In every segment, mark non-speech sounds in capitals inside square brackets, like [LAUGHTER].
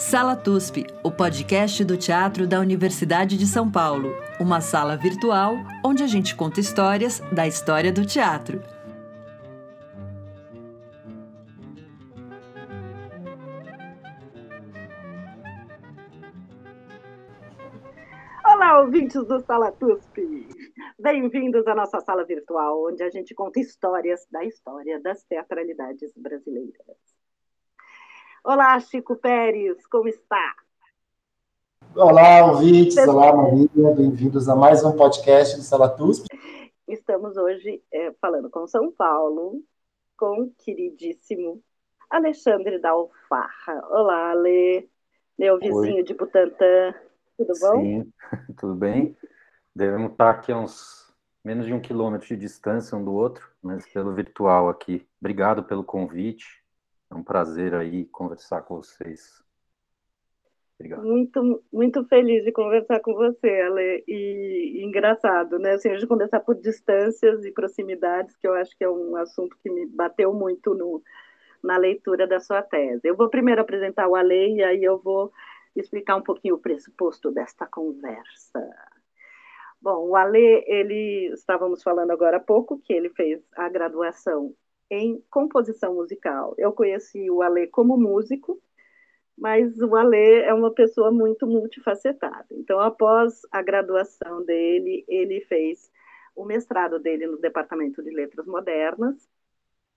Sala TUSP, o podcast do teatro da Universidade de São Paulo. Uma sala virtual onde a gente conta histórias da história do teatro. Olá, ouvintes do Sala TUSP! Bem-vindos à nossa sala virtual, onde a gente conta histórias da história das teatralidades brasileiras. Olá, Chico Pérez, como está? Olá, ouvintes, olá, Maria, bem-vindos a mais um podcast do Sala TUSP. Estamos hoje é, falando com São Paulo, com o queridíssimo Alexandre da Alfarra. Olá, Ale, meu vizinho Oi. de Butantã, tudo bom? Sim, [LAUGHS] tudo bem. Devemos estar aqui a uns menos de um quilômetro de distância um do outro, mas pelo virtual aqui. Obrigado pelo convite. É um prazer aí conversar com vocês. Obrigado. Muito, muito feliz de conversar com você, Ale. E, e engraçado, né? Assim, gente conversar por distâncias e proximidades, que eu acho que é um assunto que me bateu muito no, na leitura da sua tese. Eu vou primeiro apresentar o Ale e aí eu vou explicar um pouquinho o pressuposto desta conversa. Bom, o Ale, ele estávamos falando agora há pouco que ele fez a graduação em composição musical. Eu conheci o Alê como músico, mas o Alê é uma pessoa muito multifacetada. Então, após a graduação dele, ele fez o mestrado dele no Departamento de Letras Modernas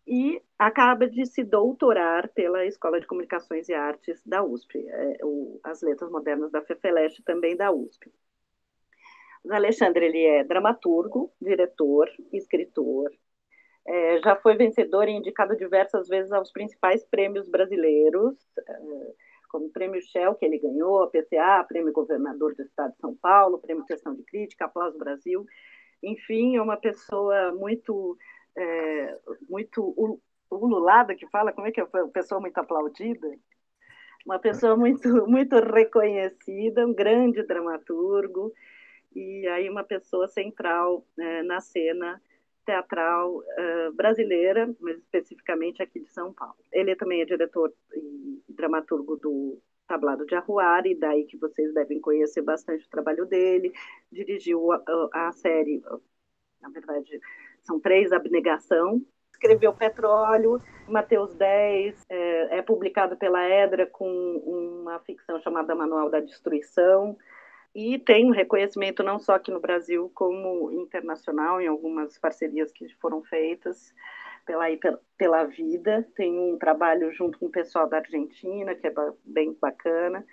e acaba de se doutorar pela Escola de Comunicações e Artes da USP, é, as Letras Modernas da FEFELESH também da USP. O Alexandre ele é dramaturgo, diretor, escritor, é, já foi vencedor e indicado diversas vezes aos principais prêmios brasileiros, é, como o Prêmio Shell, que ele ganhou, a PCA, Prêmio Governador do Estado de São Paulo, Prêmio Questão de Crítica, Aplauso Brasil. Enfim, é uma pessoa muito, é, muito ululada, que fala, como é que é? Uma pessoa muito aplaudida. Uma pessoa muito, [LAUGHS] muito reconhecida, um grande dramaturgo, e aí uma pessoa central é, na cena teatral uh, brasileira, mas especificamente aqui de São Paulo. Ele também é diretor e dramaturgo do Tablado de Arruari, daí que vocês devem conhecer bastante o trabalho dele. Dirigiu a, a, a série, na verdade, são três, Abnegação. Escreveu Petróleo, Mateus 10, é, é publicado pela Edra com uma ficção chamada Manual da Destruição e tem um reconhecimento não só aqui no Brasil, como internacional, em algumas parcerias que foram feitas pela, pela vida. Tem um trabalho junto com o pessoal da Argentina, que é bem bacana.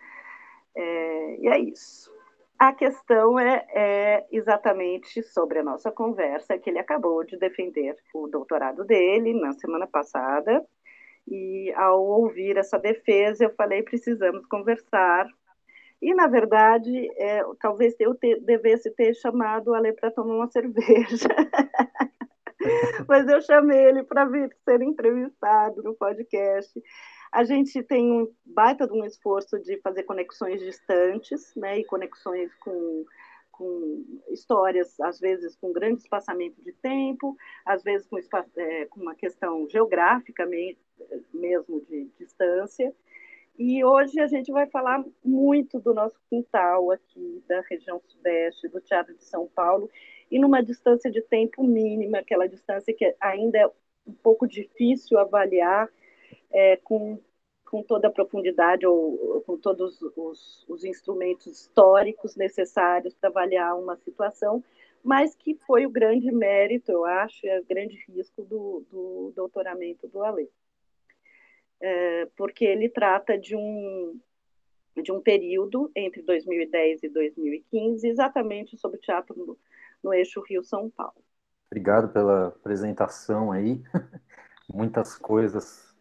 É, e é isso. A questão é, é, exatamente sobre a nossa conversa, que ele acabou de defender o doutorado dele na semana passada. E ao ouvir essa defesa, eu falei: precisamos conversar, e, na verdade, é, talvez eu te, devesse ter chamado a para tomar uma [LAUGHS] cerveja. Mas eu chamei ele para vir ser entrevistado no podcast. A gente tem um baita de um esforço de fazer conexões distantes, né, e conexões com, com histórias, às vezes com grande espaçamento de tempo, às vezes com, é, com uma questão geográfica mesmo de distância. E hoje a gente vai falar muito do nosso quintal aqui, da região sudeste, do Teatro de São Paulo, e numa distância de tempo mínima, aquela distância que ainda é um pouco difícil avaliar é, com, com toda a profundidade ou com todos os, os instrumentos históricos necessários para avaliar uma situação, mas que foi o grande mérito, eu acho, e o grande risco do, do doutoramento do Ale é, porque ele trata de um, de um período entre 2010 e 2015, exatamente sobre teatro no, no eixo Rio-São Paulo. Obrigado pela apresentação aí. [LAUGHS] Muitas coisas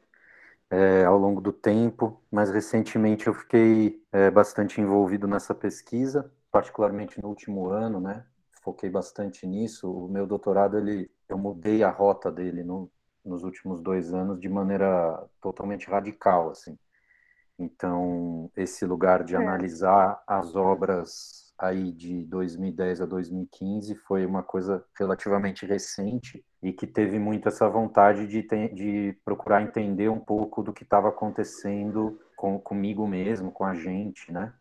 é, ao longo do tempo, mas recentemente eu fiquei é, bastante envolvido nessa pesquisa, particularmente no último ano, né? Foquei bastante nisso. O meu doutorado, ele, eu mudei a rota dele no, nos últimos dois anos de maneira totalmente radical, assim. Então, esse lugar de é. analisar as obras aí de 2010 a 2015 foi uma coisa relativamente recente e que teve muito essa vontade de, de procurar entender um pouco do que estava acontecendo com, comigo mesmo, com a gente, né?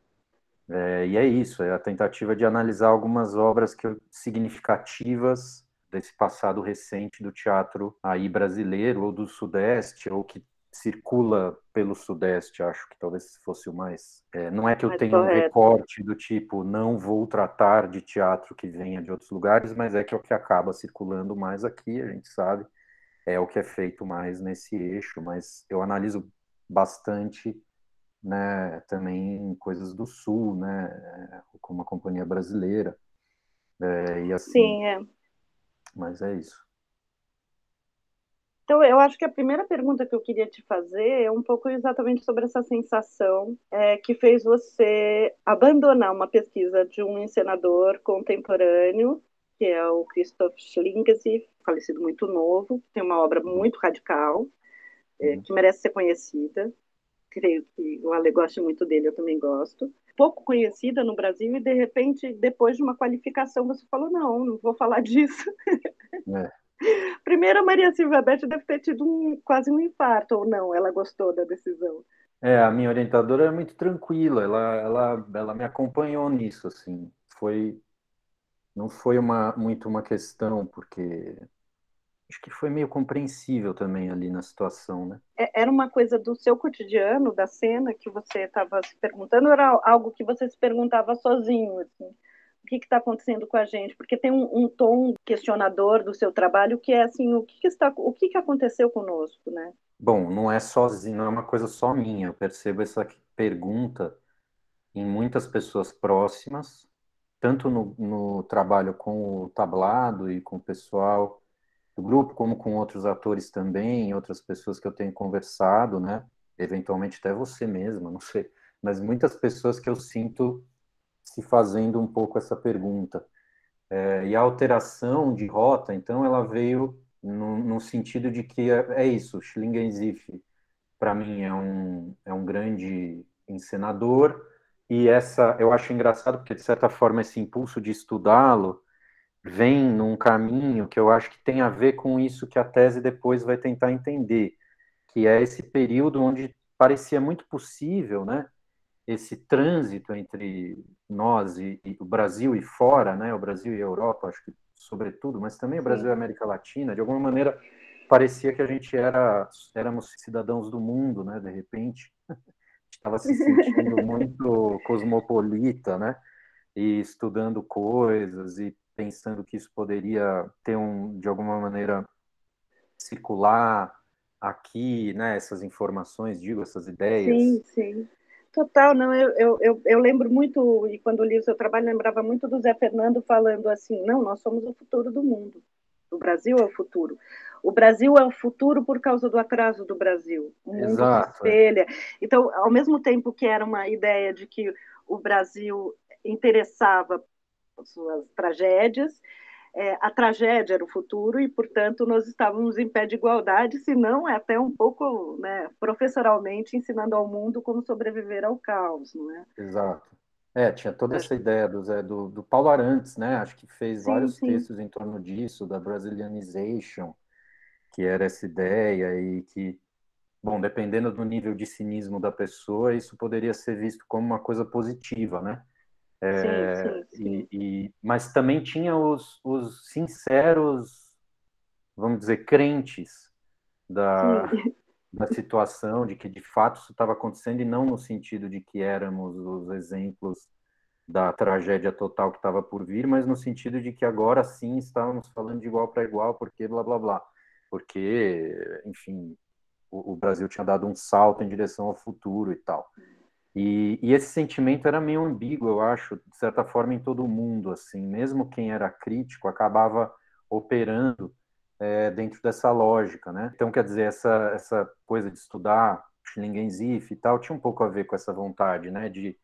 É, e é isso, é a tentativa de analisar algumas obras que, significativas desse passado recente do teatro aí brasileiro ou do Sudeste, ou que circula pelo Sudeste, acho que talvez fosse o mais. É, não é que eu mais tenha correto. um recorte do tipo, não vou tratar de teatro que venha de outros lugares, mas é que é o que acaba circulando mais aqui, a gente sabe, é o que é feito mais nesse eixo, mas eu analiso bastante né, também coisas do Sul, né, como a companhia brasileira, é, e assim. Sim, é. Mas é isso. Então, eu acho que a primeira pergunta que eu queria te fazer é um pouco exatamente sobre essa sensação é, que fez você abandonar uma pesquisa de um encenador contemporâneo, que é o Christoph Schlingensief, falecido muito novo, tem uma obra muito radical, é, uhum. que merece ser conhecida. Creio que o Ale gosta muito dele, eu também gosto. Pouco conhecida no Brasil e, de repente, depois de uma qualificação, você falou, não, não vou falar [LAUGHS] disso. É. Primeiro, a Maria Silvia Beth deve ter tido um, quase um infarto, ou não? Ela gostou da decisão? É, a minha orientadora é muito tranquila, ela, ela, ela me acompanhou nisso, assim, foi, não foi uma, muito uma questão, porque acho que foi meio compreensível também ali na situação, né? É, era uma coisa do seu cotidiano, da cena que você estava se perguntando, ou era algo que você se perguntava sozinho, assim? o que está acontecendo com a gente, porque tem um, um, tom questionador do seu trabalho que é assim, o que, que está, o que, que aconteceu conosco, né? Bom, não é sozinho, não é uma coisa só minha. Eu percebo essa pergunta em muitas pessoas próximas, tanto no, no trabalho com o tablado e com o pessoal do grupo, como com outros atores também, outras pessoas que eu tenho conversado, né? Eventualmente até você mesma, [LAUGHS] não sei. Mas muitas pessoas que eu sinto se fazendo um pouco essa pergunta. É, e a alteração de rota, então, ela veio no, no sentido de que é, é isso, Schlingensief, para mim, é um, é um grande encenador, e essa, eu acho engraçado, porque, de certa forma, esse impulso de estudá-lo vem num caminho que eu acho que tem a ver com isso que a tese depois vai tentar entender, que é esse período onde parecia muito possível, né, esse trânsito entre nós e, e, o Brasil e fora, né, o Brasil e a Europa, acho que sobretudo, mas também o Brasil Sim. e a América Latina, de alguma maneira parecia que a gente era éramos cidadãos do mundo, né, de repente [LAUGHS] estava se sentindo [LAUGHS] muito cosmopolita, né, e estudando coisas e pensando que isso poderia ter um de alguma maneira circular aqui, né, essas informações, digo, essas ideias. Sim, sim. Total, não, eu, eu, eu, lembro muito, e quando li o seu trabalho, lembrava muito do Zé Fernando falando assim, não, nós somos o futuro do mundo, o Brasil é o futuro. O Brasil é o futuro por causa do atraso do Brasil. O mundo Exato, é. espelha. Então, ao mesmo tempo que era uma ideia de que o Brasil interessava suas tragédias, é, a tragédia era o futuro e, portanto, nós estávamos em pé de igualdade, se não é até um pouco né, professoralmente ensinando ao mundo como sobreviver ao caos, não é? Exato. É, tinha toda essa ideia do, do, do Paulo Arantes, né? Acho que fez sim, vários sim. textos em torno disso, da Brazilianization, que era essa ideia e que, bom, dependendo do nível de cinismo da pessoa, isso poderia ser visto como uma coisa positiva, né? É, sim, sim, sim. E, e, mas também tinha os, os sinceros, vamos dizer, crentes da, da situação, de que de fato isso estava acontecendo, e não no sentido de que éramos os exemplos da tragédia total que estava por vir, mas no sentido de que agora sim estávamos falando de igual para igual, porque blá blá blá. Porque, enfim, o, o Brasil tinha dado um salto em direção ao futuro e tal. E, e, esse sentimento era meio ambíguo, eu acho, de certa forma, em todo mundo, assim, mesmo quem era crítico acabava operando é, dentro dessa lógica, né? Então, quer dizer, essa, essa coisa de estudar Schlingensief e tal tinha um pouco a ver com essa vontade, né, de,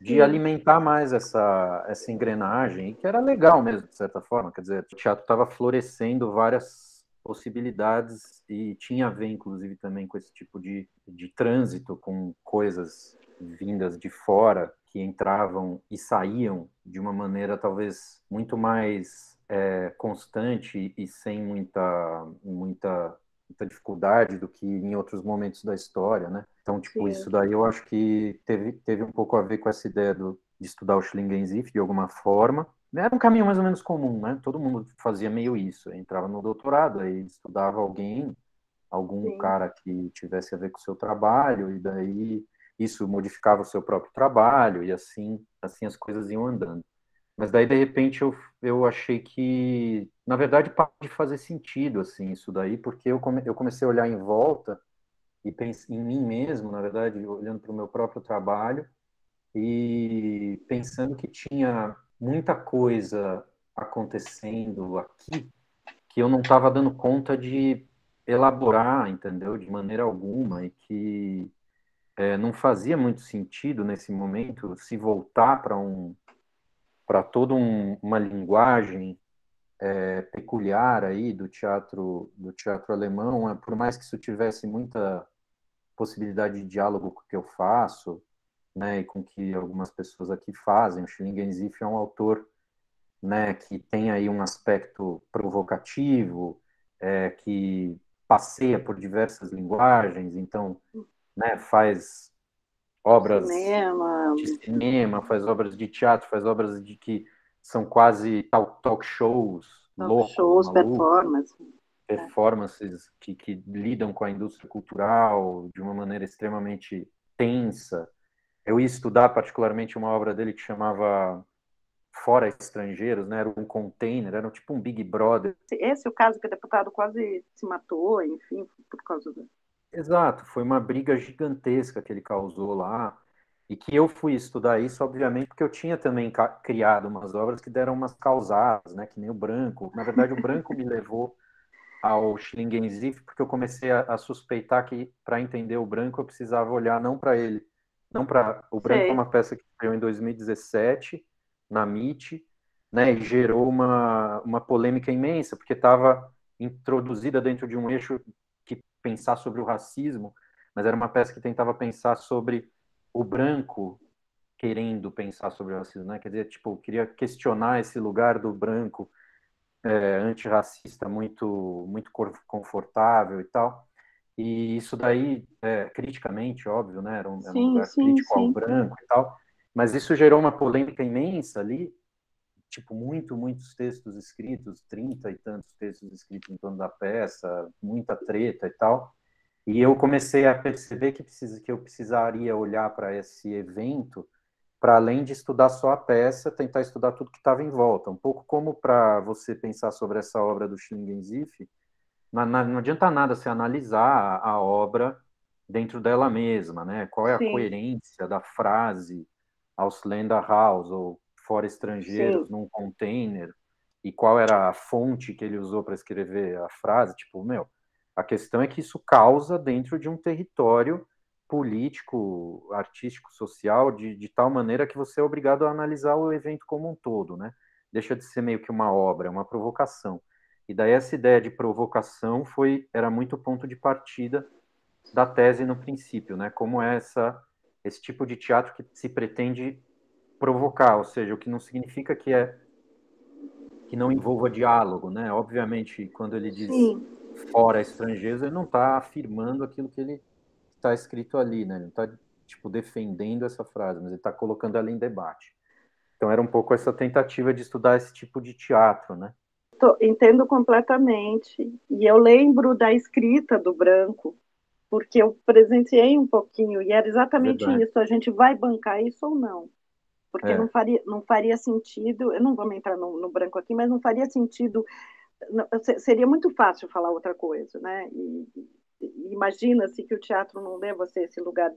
de alimentar mais essa, essa engrenagem, que era legal mesmo, de certa forma, quer dizer, o teatro estava florescendo várias possibilidades e tinha a ver, inclusive, também com esse tipo de, de trânsito com coisas vindas de fora que entravam e saíam de uma maneira talvez muito mais é, constante e sem muita muita muita dificuldade do que em outros momentos da história, né? Então, tipo, Sim. isso daí eu acho que teve, teve um pouco a ver com essa ideia do, de estudar o Schlingenzif de alguma forma. Era um caminho mais ou menos comum, né? Todo mundo fazia meio isso. Entrava no doutorado, aí estudava alguém, algum Sim. cara que tivesse a ver com o seu trabalho, e daí isso modificava o seu próprio trabalho, e assim, assim as coisas iam andando. Mas daí, de repente, eu, eu achei que, na verdade, pode fazer sentido, assim, isso daí, porque eu, come, eu comecei a olhar em volta e pensei em mim mesmo, na verdade, olhando para o meu próprio trabalho e pensando que tinha muita coisa acontecendo aqui que eu não estava dando conta de elaborar, entendeu? De maneira alguma, e que é, não fazia muito sentido nesse momento se voltar para um para toda um, uma linguagem é, peculiar aí do teatro do teatro alemão, é, por mais que isso tivesse muita possibilidade de diálogo com o que eu faço, né, e com que algumas pessoas aqui fazem. O Schlingensief é um autor, né, que tem aí um aspecto provocativo, é, que passeia por diversas linguagens, então, né, faz obras cinema. de cinema, faz obras de teatro, faz obras de que são quase talk, talk shows, talk loucos, shows, performances. Performances que, que lidam com a indústria cultural de uma maneira extremamente tensa. Eu ia estudar particularmente uma obra dele que chamava Fora Estrangeiros, né? Era um container, era tipo um Big Brother. Esse é o caso que o deputado quase se matou, enfim, por causa do Exato, foi uma briga gigantesca que ele causou lá, e que eu fui estudar isso, obviamente, porque eu tinha também criado umas obras que deram umas causadas, né, que nem o Branco. Na verdade, o Branco me levou ao Schlingenzif, porque eu comecei a, a suspeitar que, para entender o Branco, eu precisava olhar não para ele, não para... O Branco Sei. é uma peça que saiu em 2017, na MIT, né, e gerou uma, uma polêmica imensa, porque estava introduzida dentro de um eixo pensar sobre o racismo, mas era uma peça que tentava pensar sobre o branco querendo pensar sobre o racismo, né? Quer dizer, tipo, queria questionar esse lugar do branco é, antirracista muito muito confortável e tal. E isso daí, é, criticamente, óbvio, né? Era um, sim, era um lugar sim, crítico sim. ao branco e tal. Mas isso gerou uma polêmica imensa ali, tipo, muito, muitos textos escritos, trinta e tantos textos escritos em torno da peça, muita treta e tal. E eu comecei a perceber que, precisa, que eu precisaria olhar para esse evento para além de estudar só a peça, tentar estudar tudo que estava em volta. Um pouco como para você pensar sobre essa obra do Schlingensief, não, não adianta nada você analisar a obra dentro dela mesma, né? Qual é a Sim. coerência da frase Ausländer House ou fora estrangeiros Sim. num container e qual era a fonte que ele usou para escrever a frase, tipo, meu, a questão é que isso causa dentro de um território político, artístico, social, de, de tal maneira que você é obrigado a analisar o evento como um todo, né? Deixa de ser meio que uma obra, é uma provocação. E daí essa ideia de provocação foi era muito ponto de partida da tese no princípio, né? Como é essa esse tipo de teatro que se pretende provocar, ou seja, o que não significa que é que não envolva diálogo, né? Obviamente, quando ele diz Sim. fora estrangeiros, ele não está afirmando aquilo que ele está escrito ali, né? Ele não está tipo defendendo essa frase, mas ele está colocando ela em debate. Então era um pouco essa tentativa de estudar esse tipo de teatro, né? Entendo completamente. E eu lembro da escrita do Branco, porque eu presenciei um pouquinho e era exatamente Verdade. isso. A gente vai bancar isso ou não? Porque é. não, faria, não faria sentido, eu não vou entrar no, no branco aqui, mas não faria sentido, não, seria muito fácil falar outra coisa, né? E, Imagina-se que o teatro não leva você esse lugar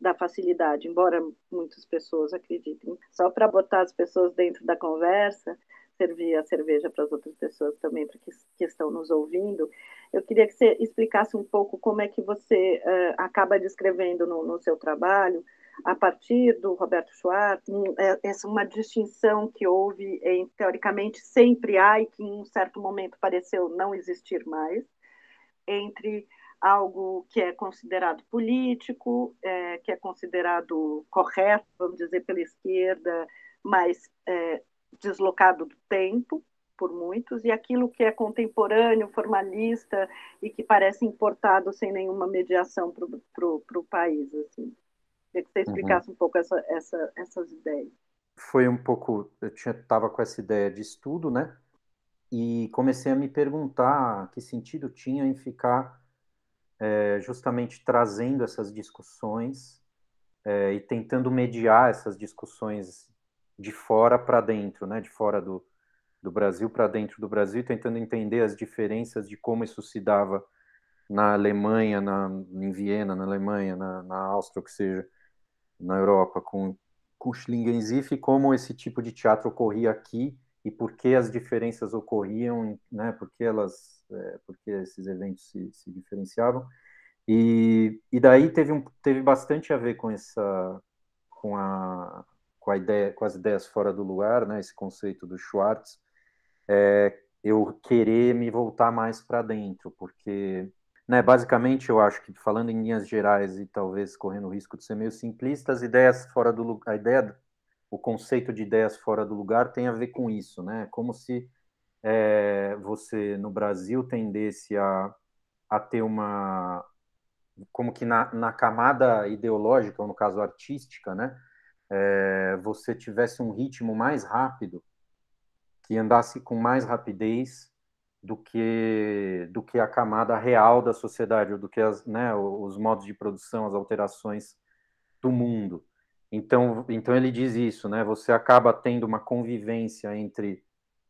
da facilidade, embora muitas pessoas acreditem. Só para botar as pessoas dentro da conversa, servir a cerveja para as outras pessoas também, para que, que, estão nos ouvindo, eu queria que você explicasse um pouco como é que você uh, acaba descrevendo no, no seu trabalho a partir do Roberto Schwartz, é, essa uma distinção que houve, em, teoricamente sempre há e que em um certo momento pareceu não existir mais, entre algo que é considerado político, é, que é considerado correto, vamos dizer, pela esquerda, mas é, deslocado do tempo, por muitos, e aquilo que é contemporâneo, formalista e que parece importado sem nenhuma mediação para o país. Assim. Queria que você uhum. explicasse uhum. um pouco essa, essa, essas ideias. Foi um pouco, eu estava com essa ideia de estudo, né? E comecei a me perguntar que sentido tinha em ficar é, justamente trazendo essas discussões é, e tentando mediar essas discussões de fora para dentro, né? De fora do, do Brasil para dentro do Brasil, tentando entender as diferenças de como isso se dava na Alemanha, na, em Viena, na Alemanha, na, na Áustria, o que seja, na Europa, com, com Schlingensief, e como esse tipo de teatro ocorria aqui e por que as diferenças ocorriam, né, por que elas, é, por que esses eventos se, se diferenciavam. E, e daí teve, um, teve bastante a ver com essa, com a, com a ideia, com as ideias fora do lugar, né, esse conceito do Schwartz, é, eu querer me voltar mais para dentro, porque, né, basicamente eu acho que falando em linhas gerais e talvez correndo o risco de ser meio simplista, as ideias fora do lugar, a ideia, o conceito de ideias fora do lugar tem a ver com isso, né? Como se é, você no Brasil tendesse a, a ter uma como que na, na camada ideológica, ou no caso artística, né, é, você tivesse um ritmo mais rápido que andasse com mais rapidez do que do que a camada real da sociedade, ou do que as, né, os modos de produção, as alterações do mundo. Então, então ele diz isso, né? Você acaba tendo uma convivência entre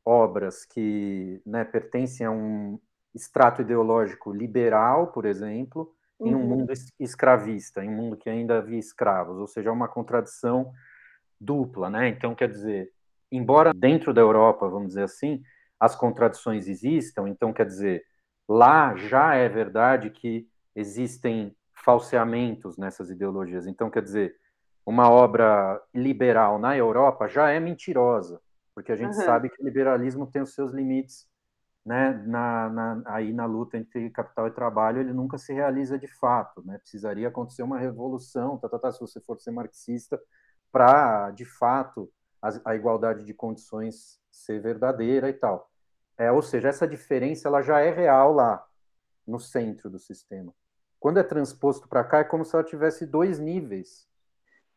obras que né, pertencem a um extrato ideológico liberal, por exemplo, em um uhum. mundo escravista, em um mundo que ainda havia escravos, ou seja, uma contradição dupla, né? Então, quer dizer, embora dentro da Europa, vamos dizer assim, as contradições existam, então quer dizer, lá já é verdade que existem falseamentos nessas ideologias. Então quer dizer, uma obra liberal na Europa já é mentirosa, porque a gente uhum. sabe que o liberalismo tem os seus limites, né, na, na, aí na luta entre capital e trabalho, ele nunca se realiza de fato, né? Precisaria acontecer uma revolução, tá, tá, tá, se você for ser marxista, para de fato a, a igualdade de condições ser verdadeira e tal. É, ou seja, essa diferença ela já é real lá no centro do sistema. Quando é transposto para cá, é como se ela tivesse dois níveis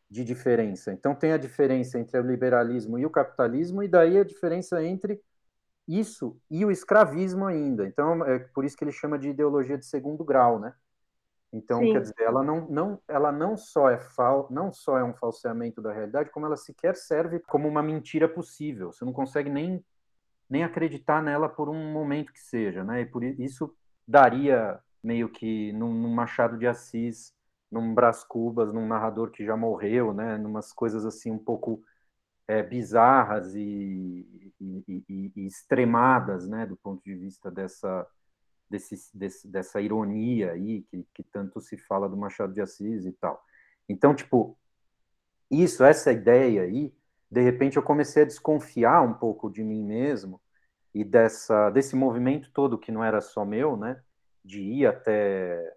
de diferença. Então, tem a diferença entre o liberalismo e o capitalismo, e daí a diferença entre isso e o escravismo ainda. Então, é por isso que ele chama de ideologia de segundo grau, né? Então, Sim. quer dizer, ela não, não, ela não só é fal, não só é um falseamento da realidade, como ela sequer serve como uma mentira possível. Você não consegue nem, nem acreditar nela por um momento que seja, né? E por isso daria meio que num, num Machado de Assis, num Brás Cubas, num narrador que já morreu, né? Numas coisas assim um pouco é, bizarras e, e, e, e extremadas, né? Do ponto de vista dessa desse, desse, dessa ironia aí que, que tanto se fala do Machado de Assis e tal. Então, tipo, isso, essa ideia aí, de repente eu comecei a desconfiar um pouco de mim mesmo e dessa desse movimento todo que não era só meu, né, de ir até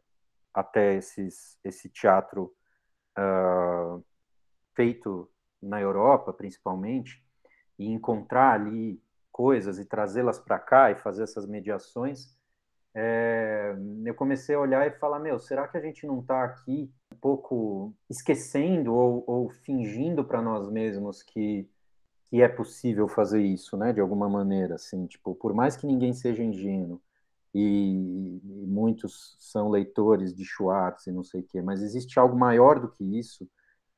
até esses, esse teatro uh, feito na Europa, principalmente, e encontrar ali coisas e trazê-las para cá e fazer essas mediações, é, eu comecei a olhar e falar, meu, será que a gente não está aqui um pouco esquecendo ou, ou fingindo para nós mesmos que, que é possível fazer isso, né, de alguma maneira, assim, tipo, por mais que ninguém seja ingênuo, e, e muitos são leitores de Schwartz e não sei o quê, mas existe algo maior do que isso,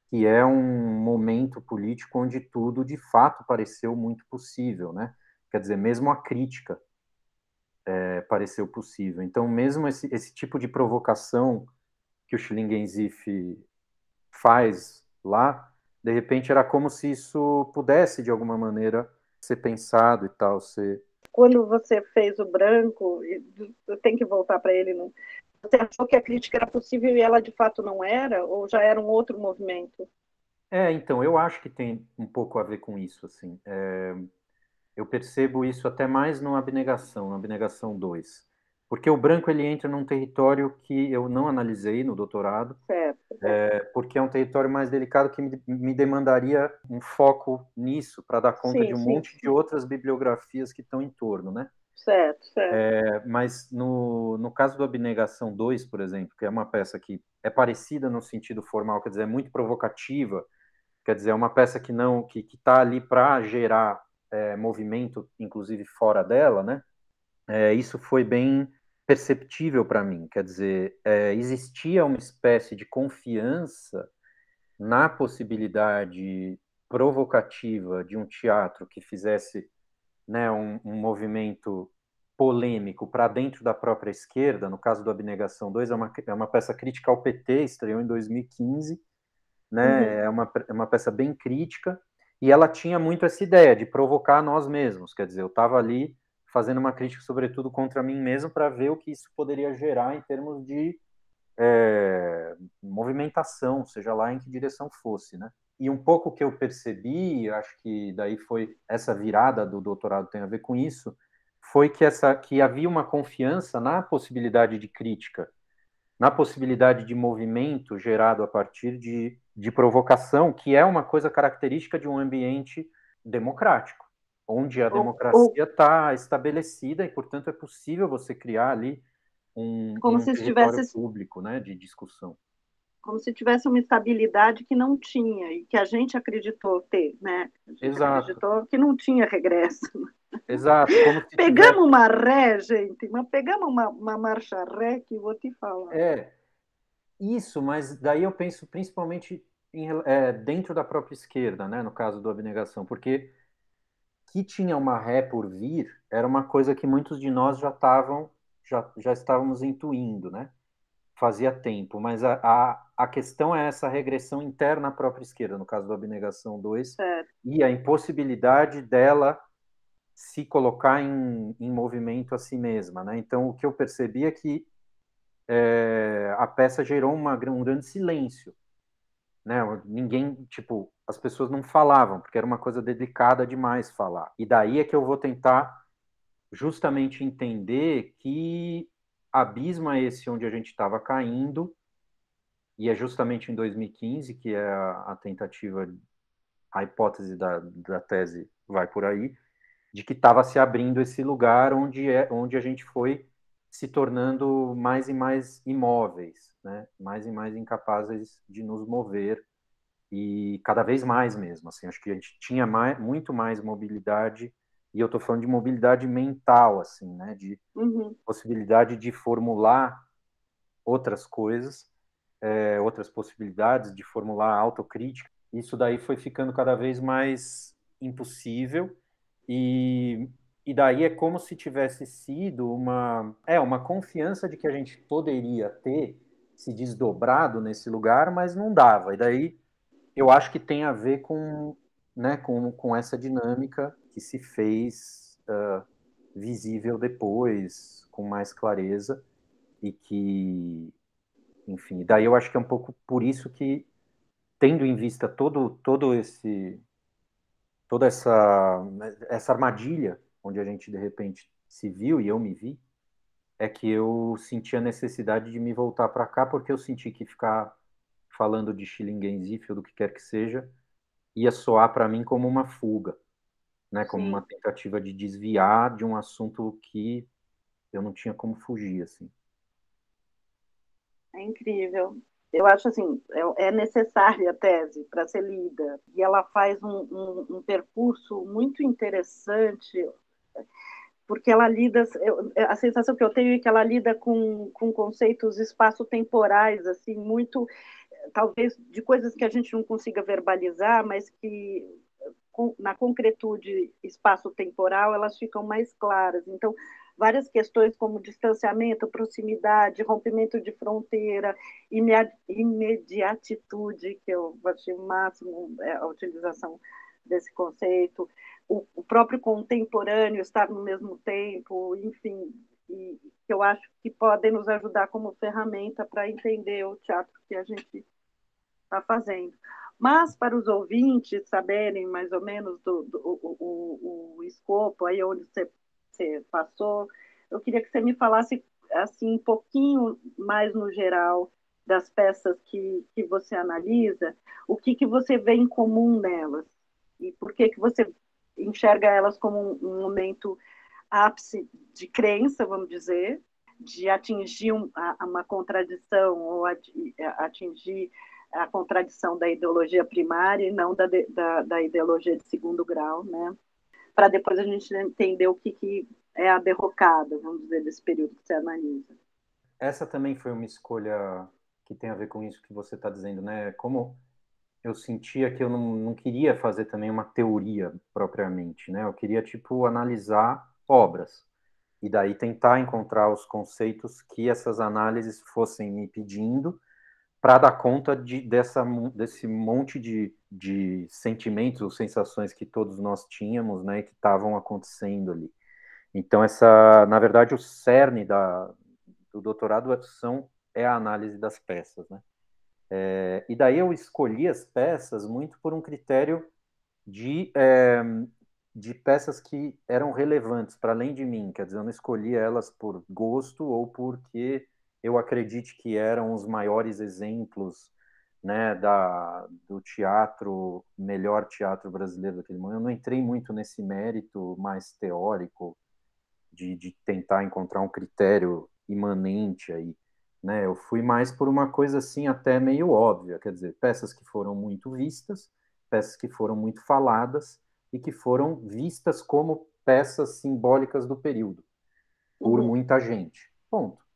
que é um momento político onde tudo, de fato, pareceu muito possível, né, quer dizer, mesmo a crítica é, pareceu possível. Então, mesmo esse, esse tipo de provocação que o Schlingensief faz lá, de repente era como se isso pudesse, de alguma maneira, ser pensado e tal, ser... Quando você fez o branco, tem que voltar para ele, não? você achou que a crítica era possível e ela de fato não era? Ou já era um outro movimento? É, então, eu acho que tem um pouco a ver com isso, assim. É, eu percebo isso até mais no Abnegação, no Abnegação 2. porque o branco ele entra num território que eu não analisei no doutorado, certo. É, porque é um território mais delicado que me, me demandaria um foco nisso para dar conta sim, de um sim, monte sim. de outras bibliografias que estão em torno, né? Certo, certo. É, mas no, no caso do Abnegação 2, por exemplo, que é uma peça que é parecida no sentido formal, quer dizer, é muito provocativa, quer dizer, é uma peça que não que está ali para gerar é, movimento, inclusive fora dela, né? É, isso foi bem perceptível para mim, quer dizer, é, existia uma espécie de confiança na possibilidade provocativa de um teatro que fizesse né, um, um movimento polêmico para dentro da própria esquerda, no caso do Abnegação 2, é uma, é uma peça crítica ao PT, estreou em 2015, né, uhum. é, uma, é uma peça bem crítica, e ela tinha muito essa ideia de provocar nós mesmos, quer dizer, eu estava ali fazendo uma crítica, sobretudo, contra mim mesmo, para ver o que isso poderia gerar em termos de é, movimentação, seja lá em que direção fosse, né? E um pouco que eu percebi, acho que daí foi essa virada do doutorado tem a ver com isso, foi que essa que havia uma confiança na possibilidade de crítica, na possibilidade de movimento gerado a partir de, de provocação, que é uma coisa característica de um ambiente democrático, onde a democracia está estabelecida e, portanto, é possível você criar ali um, Como um se estivesse público, né, de discussão como se tivesse uma estabilidade que não tinha e que a gente acreditou ter, né? A gente Exato. acreditou que não tinha regresso. Exato. pegamos uma ré, gente, mas pegamos uma, uma marcha ré que vou te falar. É, isso, mas daí eu penso principalmente em, é, dentro da própria esquerda, né, no caso do abnegação, porque que tinha uma ré por vir era uma coisa que muitos de nós já estavam já, já estávamos intuindo, né? fazia tempo, mas a, a, a, questão é essa regressão interna à própria esquerda, no caso do Abnegação 2, e a impossibilidade dela se colocar em, em movimento a si mesma. Né? Então, o que eu percebi é que é, a peça gerou uma, um grande silêncio. Né? Ninguém, tipo, as pessoas não falavam, porque era uma coisa delicada demais falar. E daí é que eu vou tentar justamente entender que abismo é esse onde a gente estava caindo, e é justamente em 2015 que é a, a tentativa, a hipótese da, da tese vai por aí, de que estava se abrindo esse lugar onde, é, onde a gente foi se tornando mais e mais imóveis, né? mais e mais incapazes de nos mover e cada vez mais mesmo. Assim, acho que a gente tinha mais, muito mais mobilidade e eu estou falando de mobilidade mental, assim, né? De uhum. possibilidade de formular outras coisas, é, outras possibilidades de formular autocrítica. Isso daí foi ficando cada vez mais impossível e, e daí é como se tivesse sido uma é uma confiança de que a gente poderia ter se desdobrado nesse lugar, mas não dava. E daí eu acho que tem a ver com né, com, com essa dinâmica que se fez uh, visível depois, com mais clareza, e que, enfim, daí eu acho que é um pouco por isso que, tendo em vista todo, todo esse, toda essa, essa armadilha, onde a gente de repente se viu e eu me vi, é que eu senti a necessidade de me voltar para cá, porque eu senti que ficar falando de Schillingenzif ou do que quer que seja, ia soar para mim como uma fuga né, como Sim. uma tentativa de desviar de um assunto que eu não tinha como fugir, assim. É incrível. Eu acho assim, é, é necessária a tese para ser lida e ela faz um, um, um, percurso muito interessante porque ela lida, eu, a sensação que eu tenho é que ela lida com, com conceitos espaço-temporais, assim, muito, talvez, de coisas que a gente não consiga verbalizar, mas que na concretude espaço-temporal, elas ficam mais claras. Então, várias questões como distanciamento, proximidade, rompimento de fronteira, imediatitude, que eu achei o máximo é, a utilização desse conceito, o, o, próprio contemporâneo estar no mesmo tempo, enfim, e, que eu acho que podem nos ajudar como ferramenta para entender o teatro que a gente está fazendo. Mas, para os ouvintes saberem mais ou menos do, do o, o, o, escopo, aí onde você, você passou, eu queria que você me falasse assim um pouquinho mais no geral das peças que, que você analisa, o que, que você vê em comum nelas? E por que, que você enxerga elas como um, um momento ápice de crença, vamos dizer, de atingir um, a, uma contradição ou atingir a contradição da ideologia primária e não da, da, da ideologia de segundo grau, né? Para depois a gente entender o que, que é a derrocada, vamos dizer, desse período que você analisa. Essa também foi uma escolha que tem a ver com isso que você está dizendo, né? Como eu sentia que eu não, não queria fazer também uma teoria propriamente, né? Eu queria, tipo, analisar obras e daí tentar encontrar os conceitos que essas análises fossem me pedindo para dar conta de, dessa, desse monte de, de sentimentos ou sensações que todos nós tínhamos, né, que estavam acontecendo ali. Então, essa, na verdade, o cerne da, do doutorado são, é a análise das peças, né? É, e daí eu escolhi as peças muito por um critério de, é, de peças que eram relevantes para além de mim, quer dizer, eu não escolhi elas por gosto ou porque eu acredite que eram os maiores exemplos né, da, do teatro, melhor teatro brasileiro daquele momento. Eu não entrei muito nesse mérito mais teórico de, de tentar encontrar um critério imanente aí. Né? Eu fui mais por uma coisa assim até meio óbvia, quer dizer, peças que foram muito vistas, peças que foram muito faladas e que foram vistas como peças simbólicas do período por uhum. muita gente. Ponto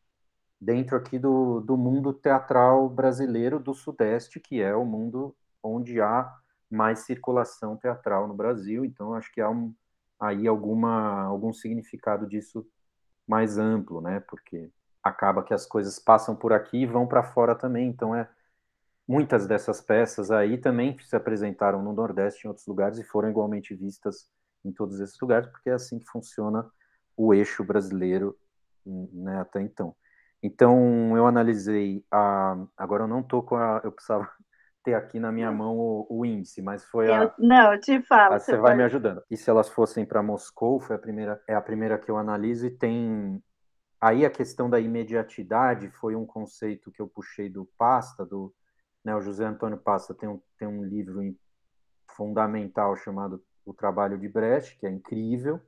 dentro aqui do, do mundo teatral brasileiro do Sudeste, que é o mundo onde há mais circulação teatral no Brasil. Então, acho que há um, aí alguma, algum significado disso mais amplo, né? Porque acaba que as coisas passam por aqui e vão para fora também. Então, é muitas dessas peças aí também se apresentaram no Nordeste em outros lugares e foram igualmente vistas em todos esses lugares, porque é assim que funciona o eixo brasileiro né, até então. Então, eu analisei a. Agora eu não estou com a. Eu precisava [LAUGHS] ter aqui na minha mão o, o índice, mas foi a. Eu, não, eu te falo. Você, vai pode... me ajudando. E se elas fossem para Moscou, foi a primeira, é a primeira que eu analiso e tem. Aí a questão da imediatidade foi um conceito que eu puxei do Pasta, do né, o José Antônio Pasta tem um, tem um livro fundamental chamado O Trabalho de Brecht, que é incrível,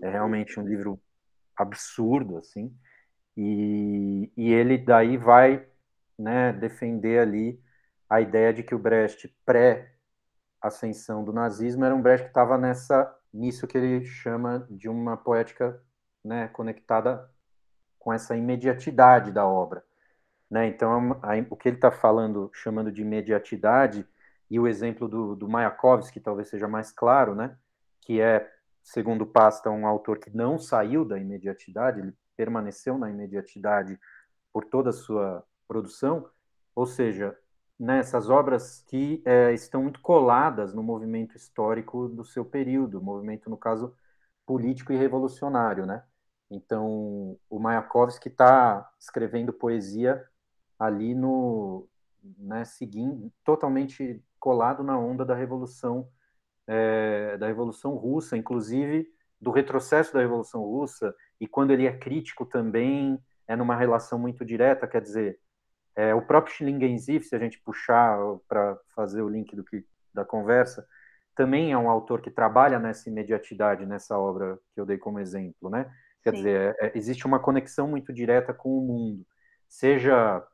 é realmente um livro absurdo, assim, e, e ele daí vai né, defender ali a ideia de que o Brecht pré-ascensão do nazismo era um Brecht que estava nessa nisso que ele chama de uma poética né, conectada com essa imediatidade da obra. Né? Então, a, o que ele está falando, chamando de imediatidade, e o exemplo do, do Mayakovsky talvez seja mais claro, né? que é, segundo Pasta, um autor que não saiu da imediatidade, ele permaneceu na imediatidade por toda a sua produção, ou seja, nessas obras que é, estão muito coladas no movimento histórico do seu período, movimento, no caso, político e revolucionário, né? Então, o Mayakovsky está escrevendo poesia ali no, né, seguindo, totalmente colado na onda da revolução, é, da revolução russa, inclusive do retrocesso da revolução russa e quando ele é crítico também é numa relação muito direta, quer dizer, é, o próprio Schlingensief, se a gente puxar para fazer o link do que, da conversa, também é um autor que trabalha nessa imediatidade, nessa obra que eu dei como exemplo, né? Quer Sim. dizer, é, é, existe uma conexão muito direta com o mundo, seja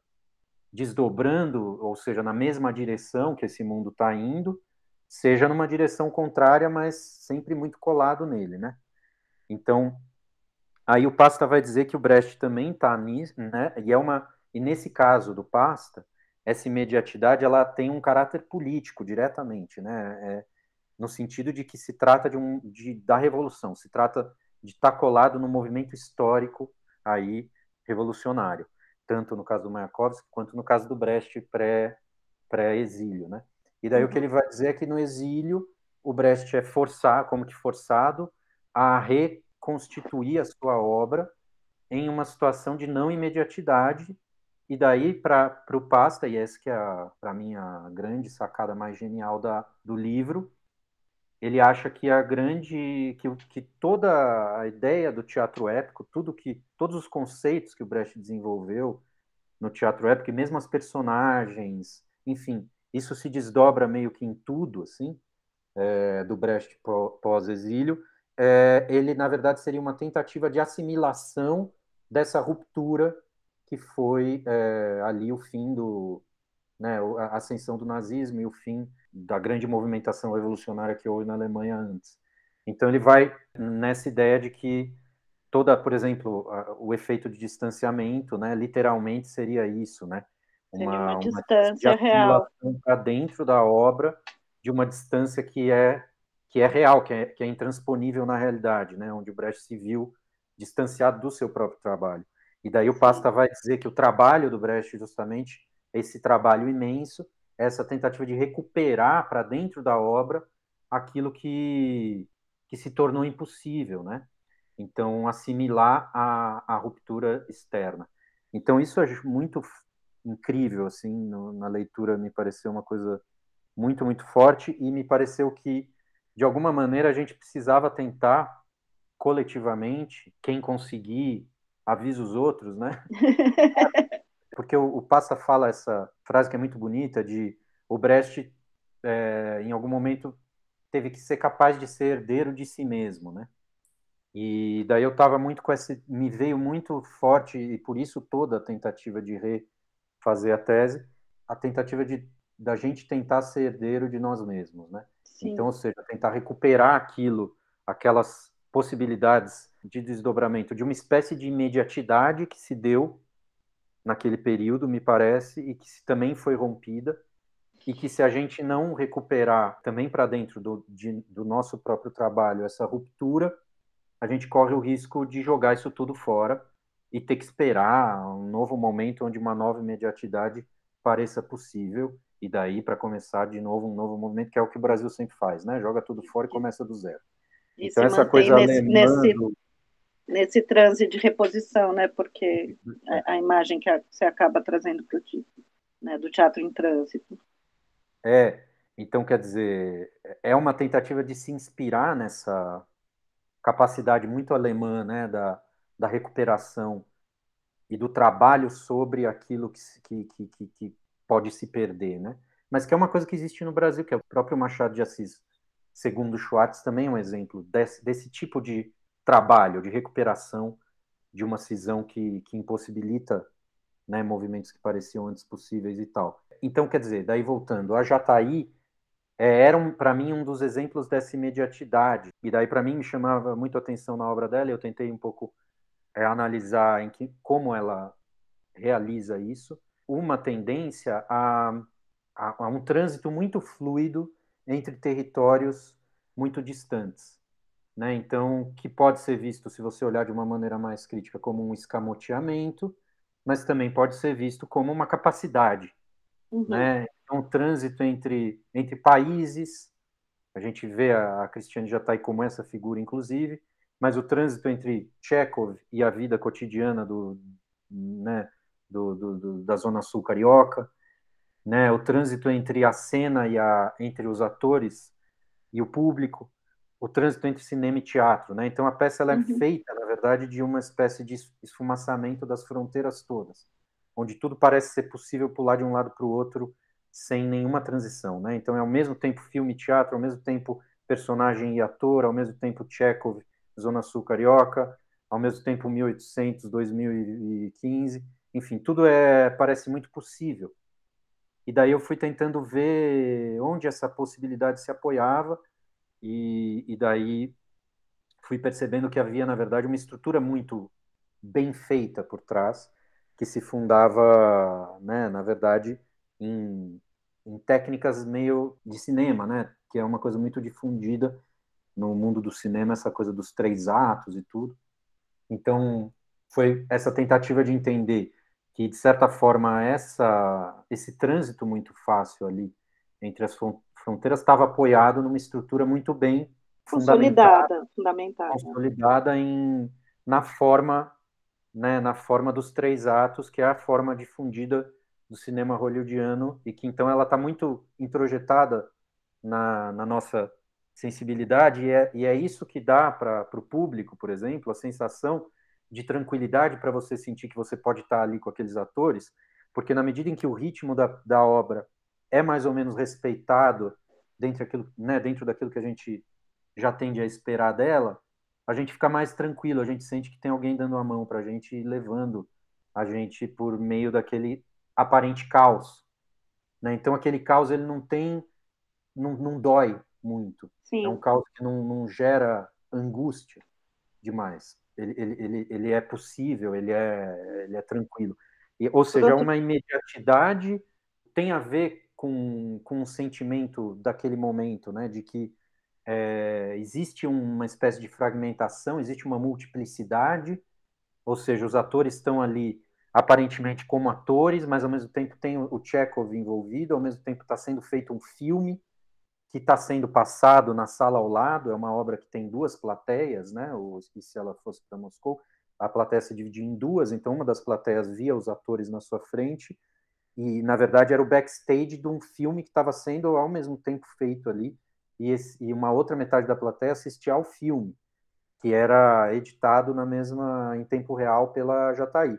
desdobrando, ou seja, na mesma direção que esse mundo está indo, seja numa direção contrária, mas sempre muito colado nele, né? Então, Aí o Pasta vai dizer que o Brecht também está nisso, né? E é uma e nesse caso do Pasta, essa imediatidade ela tem um caráter político diretamente, né? É, no sentido de que se trata de um de, da revolução, se trata de estar tá colado no movimento histórico aí revolucionário, tanto no caso do Mayakovsky quanto no caso do Brecht pré pré exílio, né? E daí uhum. o que uhum. ele vai dizer é que no exílio o Brecht é forçado, como que forçado a re constituir a sua obra em uma situação de não imediatidade, e daí para o Pasta, e essa que é, para mim, a grande sacada mais genial da, do livro, ele acha que a grande que, que toda a ideia do teatro épico, tudo que todos os conceitos que o Brecht desenvolveu no teatro épico, mesmo as personagens, enfim, isso se desdobra meio que em tudo, assim, é, do Brecht pós-exílio. É, ele, na verdade, seria uma tentativa de assimilação dessa ruptura que foi é, ali o fim do, né, a ascensão do nazismo e o fim da grande movimentação revolucionária que houve na Alemanha antes. Então ele vai nessa ideia de que toda, por exemplo, o efeito de distanciamento, né, literalmente seria isso, né? Uma, seria uma distância uma real para dentro da obra de uma distância que é que é real, que é, que é intransponível na realidade, né? Onde o Brecht se viu distanciado do seu próprio trabalho. E daí o Pasta vai dizer que o trabalho do Brecht justamente esse trabalho imenso, essa tentativa de recuperar para dentro da obra aquilo que, que se tornou impossível, né? Então, assimilar a, a ruptura externa. Então, isso é muito incrível, assim, no, na leitura, me pareceu uma coisa muito, muito forte e me pareceu que, de alguma maneira, a gente precisava tentar, coletivamente, quem conseguir, avisa os outros, né? [LAUGHS] Porque o, o Passa fala essa frase que é muito bonita de o Brecht, é, em algum momento, teve que ser capaz de ser herdeiro de si mesmo, né? E daí eu estava muito com esse, me veio muito forte e por isso toda a tentativa de refazer a tese, a tentativa de da gente tentar ser herdeiro de nós mesmos, né? Sim. Então, ou seja, tentar recuperar aquilo, aquelas possibilidades de desdobramento de uma espécie de imediatidade que se deu naquele período, me parece, e que também foi rompida, e que se a gente não recuperar também para dentro do, de, do nosso próprio trabalho essa ruptura, a gente corre o risco de jogar isso tudo fora e ter que esperar um novo momento onde uma nova imediatidade pareça possível e daí para começar de novo um novo movimento que é o que o Brasil sempre faz, né? Joga tudo fora e começa do zero. E então essa coisa nesse, alemã nesse, nesse transe de reposição, né? Porque a, a imagem que você acaba trazendo para o título, né? Do teatro em trânsito. É, então quer dizer, é uma tentativa de se inspirar nessa capacidade muito alemã, né? Da, da recuperação e do trabalho sobre aquilo que, que, que, que pode se perder, né? Mas que é uma coisa que existe no Brasil, que é o próprio Machado de Assis, segundo Schwartz, também é um exemplo desse, desse tipo de trabalho, de recuperação de uma cisão que, que impossibilita né, movimentos que pareciam antes possíveis e tal. Então, quer dizer, daí voltando, a Jataí é, era, um, para mim, um dos exemplos dessa imediatidade. E daí, para mim, me chamava muito a atenção na obra dela, eu tentei um pouco é, analisar em que, como ela realiza isso, uma tendência a, a, a um trânsito muito fluido entre territórios muito distantes. Né? Então, que pode ser visto, se você olhar de uma maneira mais crítica, como um escamoteamento, mas também pode ser visto como uma capacidade. Uhum. Né? Então, trânsito entre, entre países, a gente vê a, a Cristiane já está aí como essa figura, inclusive, mas o trânsito entre Chekhov e a vida cotidiana do, né, do, do, do, da Zona Sul Carioca, né, o trânsito entre a cena e a, entre os atores e o público, o trânsito entre cinema e teatro, né? Então a peça ela é uhum. feita, na verdade, de uma espécie de esfumaçamento das fronteiras todas, onde tudo parece ser possível pular de um lado para o outro sem nenhuma transição, né? Então é ao mesmo tempo filme e teatro, ao mesmo tempo personagem e ator, ao mesmo tempo Chekhov, Zona Sul Carioca, ao mesmo tempo 1800, 2015, enfim, tudo é parece muito possível. E daí eu fui tentando ver onde essa possibilidade se apoiava e, e daí fui percebendo que havia, na verdade, uma estrutura muito bem feita por trás, que se fundava, né, na verdade, em, em técnicas meio de cinema, né, que é uma coisa muito difundida no mundo do cinema, essa coisa dos três atos e tudo. Então, foi essa tentativa de entender que, de certa forma, essa, esse trânsito muito fácil ali entre as Fronteiras estava apoiado numa estrutura muito bem consolidada, fundamentada, consolidada em, na forma, né, na forma dos três atos, que é a forma difundida do cinema hollywoodiano e que então ela está muito introjetada na, na nossa sensibilidade, e é, e é isso que dá para o público, por exemplo, a sensação de tranquilidade para você sentir que você pode estar ali com aqueles atores, porque na medida em que o ritmo da, da obra é mais ou menos respeitado dentro, daquilo, né, dentro daquilo que a gente já tende a esperar dela, a gente fica mais tranquilo, a gente sente que tem alguém dando a mão para a gente e levando a gente por meio daquele aparente caos. Né? Então, aquele caos ele não tem, não, não dói muito. Sim. É um caos que não, não gera angústia demais. Ele, ele, ele, é possível, ele é, ele é tranquilo. E, ou seja, é uma imediatidade tem a ver com, com o sentimento daquele momento, né? De que é, existe uma espécie de fragmentação, existe uma multiplicidade, ou seja, os atores estão ali aparentemente como atores, mas ao mesmo tempo tem o Chekhov envolvido, ao mesmo tempo está sendo feito um filme que está sendo passado na sala ao lado, é uma obra que tem duas plateias, né? O, e se ela fosse para Moscou, a plateia se dividia em duas, então uma das plateias via os atores na sua frente, e na verdade era o backstage de um filme que estava sendo ao mesmo tempo feito ali, e, esse, e uma outra metade da plateia assistia ao filme, que era editado na mesma em tempo real pela Jataí.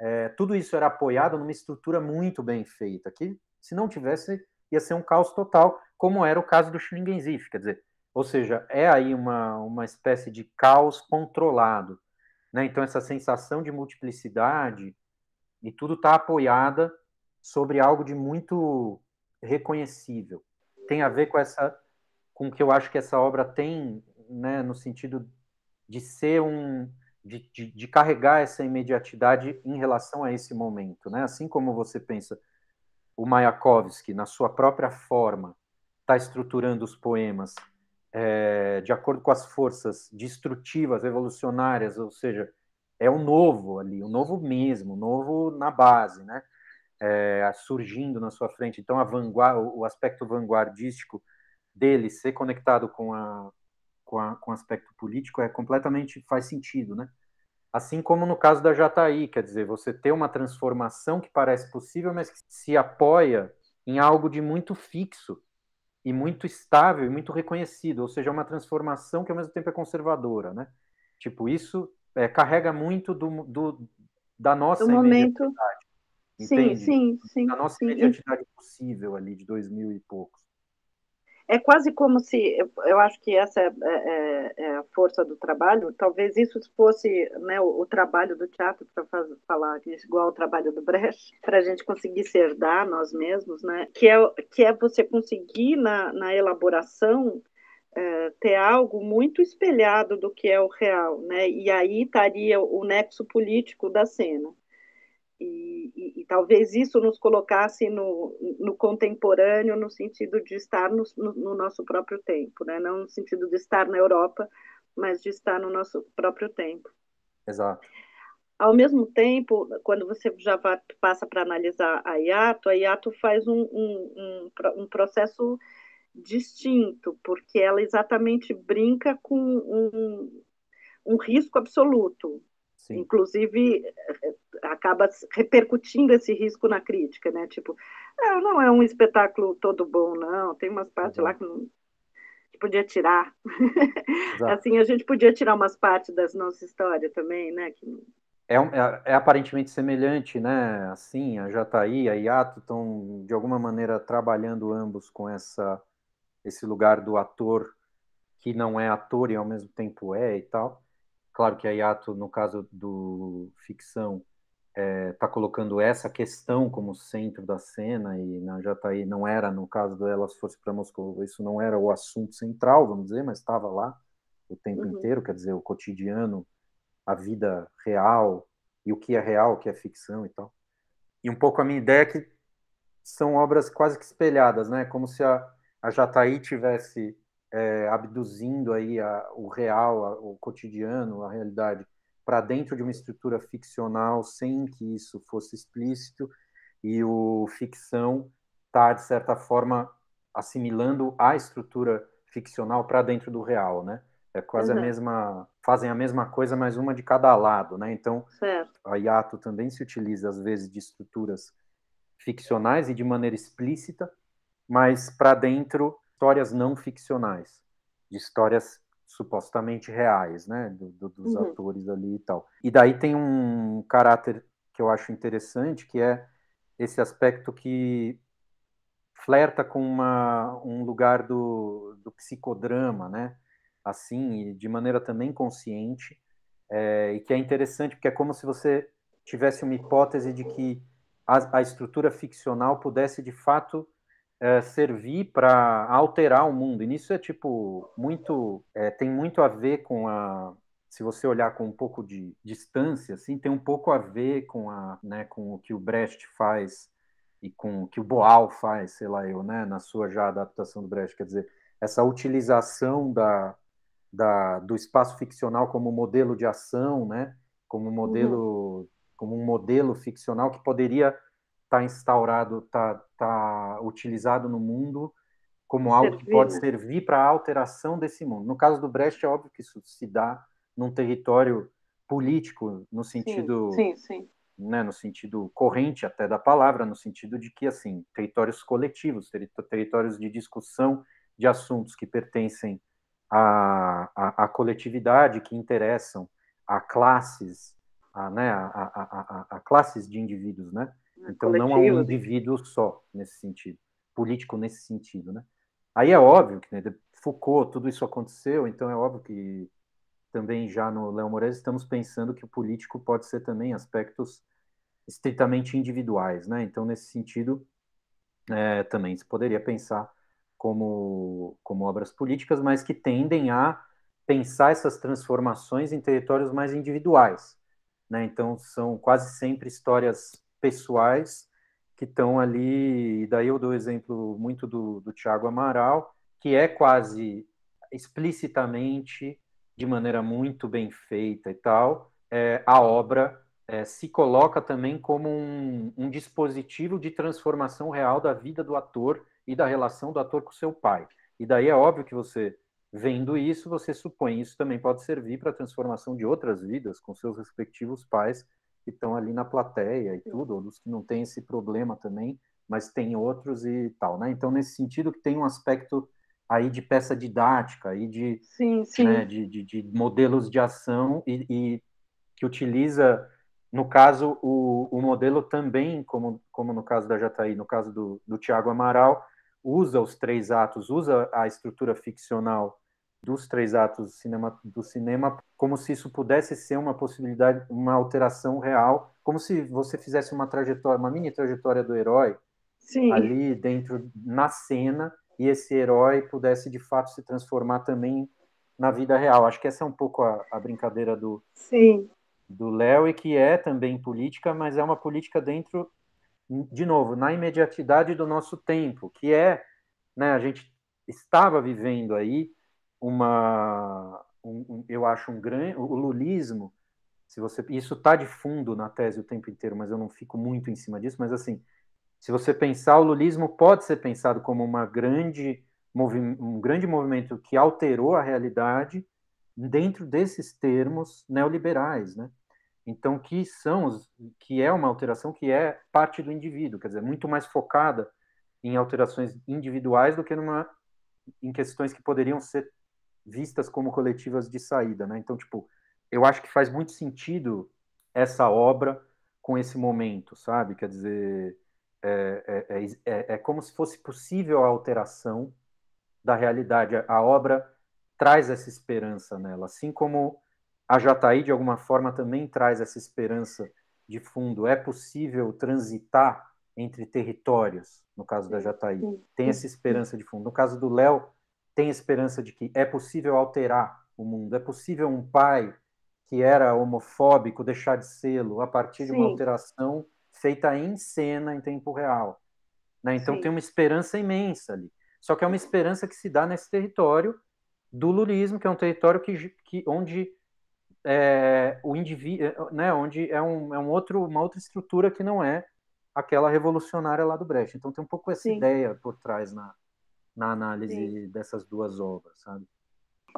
É, tudo isso era apoiado numa estrutura muito bem feita, que se não tivesse ia ser um caos total, como era o caso do Schlingensief, quer dizer, ou seja, é aí uma, uma espécie de caos controlado, né? Então essa sensação de multiplicidade e tudo está apoiada sobre algo de muito reconhecível tem a ver com essa com o que eu acho que essa obra tem, né, no sentido de ser um de, de, de, carregar essa imediatidade em relação a esse momento, né? Assim como você pensa o Mayakovsky na sua própria forma está estruturando os poemas é, de acordo com as forças destrutivas, evolucionárias, ou seja, é o novo ali, o novo mesmo, o novo na base, né? é, surgindo na sua frente. Então, a vanguarda, o aspecto vanguardístico dele ser conectado com, a, com, a, com o aspecto político é completamente faz sentido, né? Assim como no caso da Jataí, quer dizer, você ter uma transformação que parece possível, mas que se apoia em algo de muito fixo e muito estável e muito reconhecido, ou seja, uma transformação que ao mesmo tempo é conservadora, né? Tipo, isso é, carrega muito do, do da nossa do momento Entende? Sim, sim, sim. A nossa sim. imediatidade possível ali, de dois mil e poucos. É quase como se, eu acho que essa é, é, é a força do trabalho, talvez isso fosse né, o, o trabalho do teatro, para falar igual ao trabalho do Brecht, para a gente conseguir se herdar nós mesmos, né, que, é, que é você conseguir na, na elaboração é, ter algo muito espelhado do que é o real, né, e aí estaria o nexo político da cena. E, e, e, talvez isso nos colocasse no, no, contemporâneo, no sentido de estar no, no, no, nosso próprio tempo, né? não no sentido de estar na Europa, mas de estar no nosso próprio tempo. Exato. Ao mesmo tempo, quando você já vai, passa para analisar a IATO, a IATO faz um, um, um, um processo distinto, porque ela exatamente brinca com um, um risco absoluto, Sim. Inclusive, acaba repercutindo esse risco na crítica, né? Tipo, não, não é um espetáculo todo bom, não. Tem umas partes lá que, não, que podia tirar. [LAUGHS] assim, a gente podia tirar umas partes das nossas histórias também, né? Que... É, é, é, aparentemente semelhante, né? Assim, a Jataí, a Iato estão, de alguma maneira, trabalhando ambos com essa, esse lugar do ator que não é ator e ao mesmo tempo é e tal. Claro que a Yato, no caso do ficção, está é, tá colocando essa questão como centro da cena e na Jataí não era, no caso do Elas Fosse para Moscou, isso não era o assunto central, vamos dizer, mas estava lá o tempo uhum. inteiro, quer dizer, o cotidiano, a vida real e o que é real, o que é ficção e tal. E um pouco a minha ideia é que são obras quase que espelhadas, né? Como se a, a Jataí tivesse é, abduzindo aí a, o real, a, o cotidiano, a realidade, para dentro de uma estrutura ficcional, sem que isso fosse explícito, e o ficção está, de certa forma, assimilando a estrutura ficcional para dentro do real, né? É quase uhum. a mesma, fazem a mesma coisa, mas uma de cada lado, né? Então, certo. a Yato também se utiliza às vezes de estruturas ficcionais e de maneira explícita, mas para dentro histórias não ficcionais, de histórias supostamente reais, né, do, do, dos uhum. atores ali e tal. E daí tem um caráter que eu acho interessante, que é esse aspecto que flerta com uma, um lugar do, do psicodrama, né, assim, de maneira também consciente, é, e que é interessante, porque é como se você tivesse uma hipótese de que a, a estrutura ficcional pudesse, de fato, é, servir para alterar o mundo. E nisso é tipo muito é, tem muito a ver com a se você olhar com um pouco de distância, assim, tem um pouco a ver com a né, com o que o Brecht faz e com o que o Boal faz, sei lá eu, né, na sua já adaptação do Brecht, quer dizer, essa utilização da, da do espaço ficcional como modelo de ação, né, como modelo uhum. como um modelo ficcional que poderia está instaurado, está tá utilizado no mundo como algo que pode servir para a alteração desse mundo. No caso do Brecht, é óbvio que isso se dá num território político, no sentido, sim, sim, sim. Né, no sentido corrente até da palavra, no sentido de que assim territórios coletivos, territórios de discussão de assuntos que pertencem à, à, à coletividade, que interessam a classes, a, né, a, a, a classes de indivíduos, né? Então não há um indivíduo só nesse sentido, político nesse sentido, né? Aí é óbvio que né, Foucault, tudo isso aconteceu, então é óbvio que também já no Léo Moraes estamos pensando que o político pode ser também aspectos estritamente individuais, né? Então nesse sentido é, também se poderia pensar como como obras políticas, mas que tendem a pensar essas transformações em territórios mais individuais, né? Então são quase sempre histórias pessoais que estão ali, e daí eu dou exemplo muito do, do Tiago Amaral, que é quase explicitamente, de maneira muito bem feita e tal, é, a obra é, se coloca também como um, um, dispositivo de transformação real da vida do ator e da relação do ator com seu pai. E daí é óbvio que você, vendo isso, você supõe isso também pode servir para a transformação de outras vidas com seus respectivos pais que estão ali na plateia e tudo, ou dos que não têm esse problema também, mas tem outros e tal, né? Então, nesse sentido, que tem um aspecto aí de peça didática, aí de, sim, sim. Né, de, de, de, modelos de ação e, e, que utiliza, no caso, o, o modelo também, como, como no caso da Jataí, no caso do, do Tiago Amaral, usa os três atos, usa a estrutura ficcional dos três atos do cinema, do cinema como se isso pudesse ser uma possibilidade, uma alteração real, como se você fizesse uma trajetória, uma mini trajetória do herói Sim. ali dentro na cena e esse herói pudesse de fato se transformar também na vida real. Acho que essa é um pouco a, a brincadeira do Sim. do Léo e que é também política, mas é uma política dentro de novo na imediatidade do nosso tempo, que é, né, a gente estava vivendo aí uma, um, um, eu acho um grande, o lulismo, se você, isso está de fundo na tese o tempo inteiro, mas eu não fico muito em cima disso, mas assim, se você pensar, o lulismo pode ser pensado como uma grande, um grande movimento que alterou a realidade dentro desses termos neoliberais, né? Então, que são os, que é uma alteração que é parte do indivíduo, quer dizer, muito mais focada em alterações individuais do que numa em questões que poderiam ser vistas como coletivas de saída, né? Então, tipo, eu acho que faz muito sentido essa obra com esse momento, sabe? Quer dizer, é, é, é, é como se fosse possível a alteração da realidade. A obra traz essa esperança nela, assim como a Jataí, de alguma forma, também traz essa esperança de fundo. É possível transitar entre territórios, no caso da Jataí. Tem essa esperança de fundo. No caso do Léo, tem esperança de que é possível alterar o mundo, é possível um pai que era homofóbico deixar de sê-lo a partir Sim. de uma alteração feita em cena em tempo real. Né? Então Sim. tem uma esperança imensa ali. Só que é uma esperança que se dá nesse território do lulismo, que é um território que, que onde é, o indivíduo, né, onde é, um, é um outro, uma outra estrutura que não é aquela revolucionária lá do Brecht. Então tem um pouco essa Sim. ideia por trás na, na análise Sim. dessas duas obras, sabe?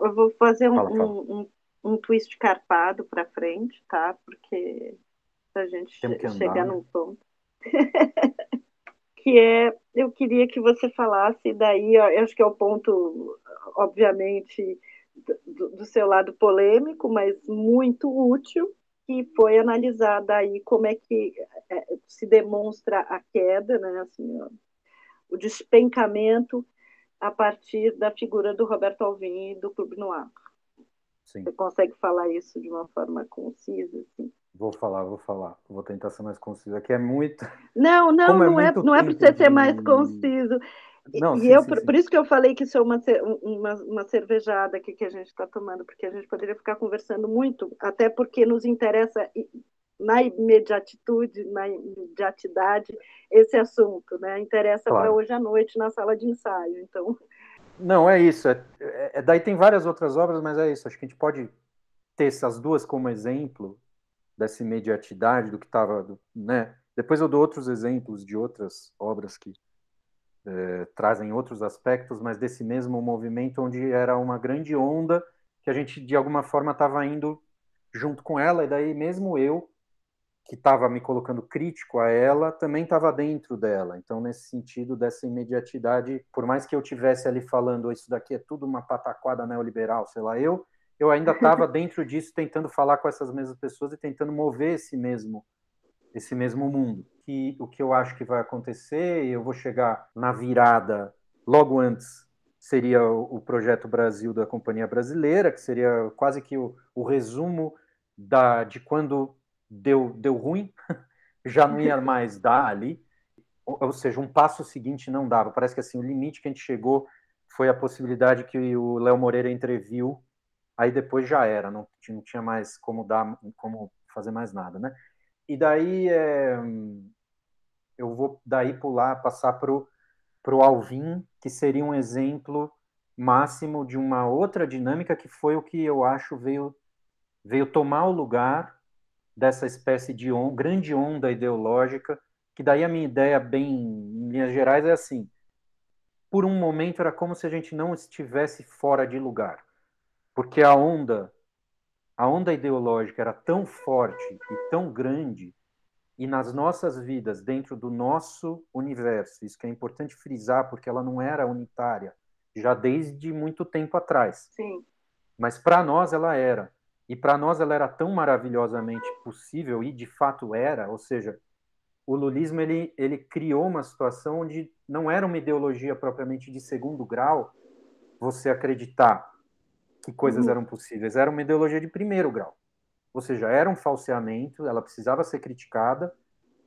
Eu vou fazer um, fala, fala. um, um, um twist carpado para frente, tá? Porque a gente che chegar né? num ponto. [LAUGHS] que é, eu queria que você falasse daí, eu acho que é o ponto, obviamente, do, do seu lado polêmico, mas muito útil, que foi analisar daí como é que é, se demonstra a queda, né, assim, ó, o despencamento a partir da figura do Roberto Alvim e do Clube Noir. Sim. Você consegue falar isso de uma forma concisa? Assim? Vou falar, vou falar. Vou tentar ser mais conciso. Aqui é muito. Não, não, Como não é, é não é para você de... ser mais conciso. Não, e sim, eu, sim, por, sim. isso que eu falei que isso é uma, uma, uma cervejada aqui que a gente está tomando, porque a gente poderia ficar conversando muito, até porque nos interessa na imediatitude, na imediatidade, esse assunto, né? Interessa claro. para hoje à noite na sala de ensaio. Então. Não, é isso. É, é, é, daí tem várias outras obras, mas é isso. Acho que a gente pode ter essas duas como exemplo dessa imediatidade do que estava, né? Depois eu dou outros exemplos de outras obras que é, trazem outros aspectos, mas desse mesmo movimento onde era uma grande onda que a gente de alguma forma estava indo junto com ela e daí mesmo eu que estava me colocando crítico a ela também estava dentro dela. Então nesse sentido dessa imediatidade, por mais que eu tivesse ali falando isso daqui é tudo uma pataquada neoliberal, sei lá, eu eu ainda estava [LAUGHS] dentro disso tentando falar com essas mesmas pessoas e tentando mover esse mesmo esse mesmo mundo. Que o que eu acho que vai acontecer, eu vou chegar na virada logo antes seria o, o projeto Brasil da Companhia Brasileira, que seria quase que o, o resumo da de quando deu deu ruim, [LAUGHS] já não ia mais dar ali. Ou, seja, um passo seguinte não dava. Parece que assim o limite que a gente chegou foi a possibilidade que o Léo Moreira entreviu aí depois já era, não, não tinha mais como dar, como fazer mais nada, né? E daí é, eu vou daí pular, passar para o Alvin, que seria um exemplo máximo de uma outra dinâmica que foi o que eu acho veio, veio tomar o lugar dessa espécie de on, grande onda ideológica, que daí a minha ideia, bem em linhas gerais, é assim, por um momento era como se a gente não estivesse fora de lugar porque a onda, a onda ideológica era tão forte e tão grande, e nas nossas vidas, dentro do nosso universo, isso que é importante frisar, porque ela não era unitária, já desde muito tempo atrás. Sim. Mas para nós ela era. E para nós ela era tão maravilhosamente possível, e de fato era, ou seja, o lulismo ele, ele criou uma situação onde não era uma ideologia propriamente de segundo grau você acreditar que coisas uhum. eram possíveis. Era uma ideologia de primeiro grau. Ou seja, era um falseamento, ela precisava ser criticada,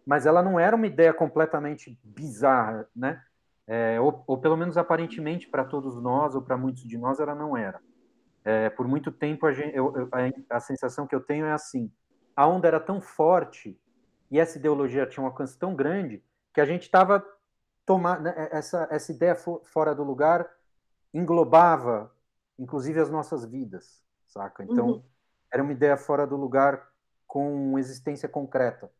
mas ela não era uma ideia completamente bizarra, né? É, ou, ou, pelo menos aparentemente para todos nós, ou para muitos de nós, ela não era. É, por muito tempo, a, gente, eu, a, a, sensação que eu tenho é assim: a onda era tão forte e essa ideologia tinha um alcance tão grande que a gente estava tomando. Né, essa, essa ideia fora do lugar englobava inclusive as nossas vidas, saca? Então, uhum. era uma ideia fora do lugar com existência concreta.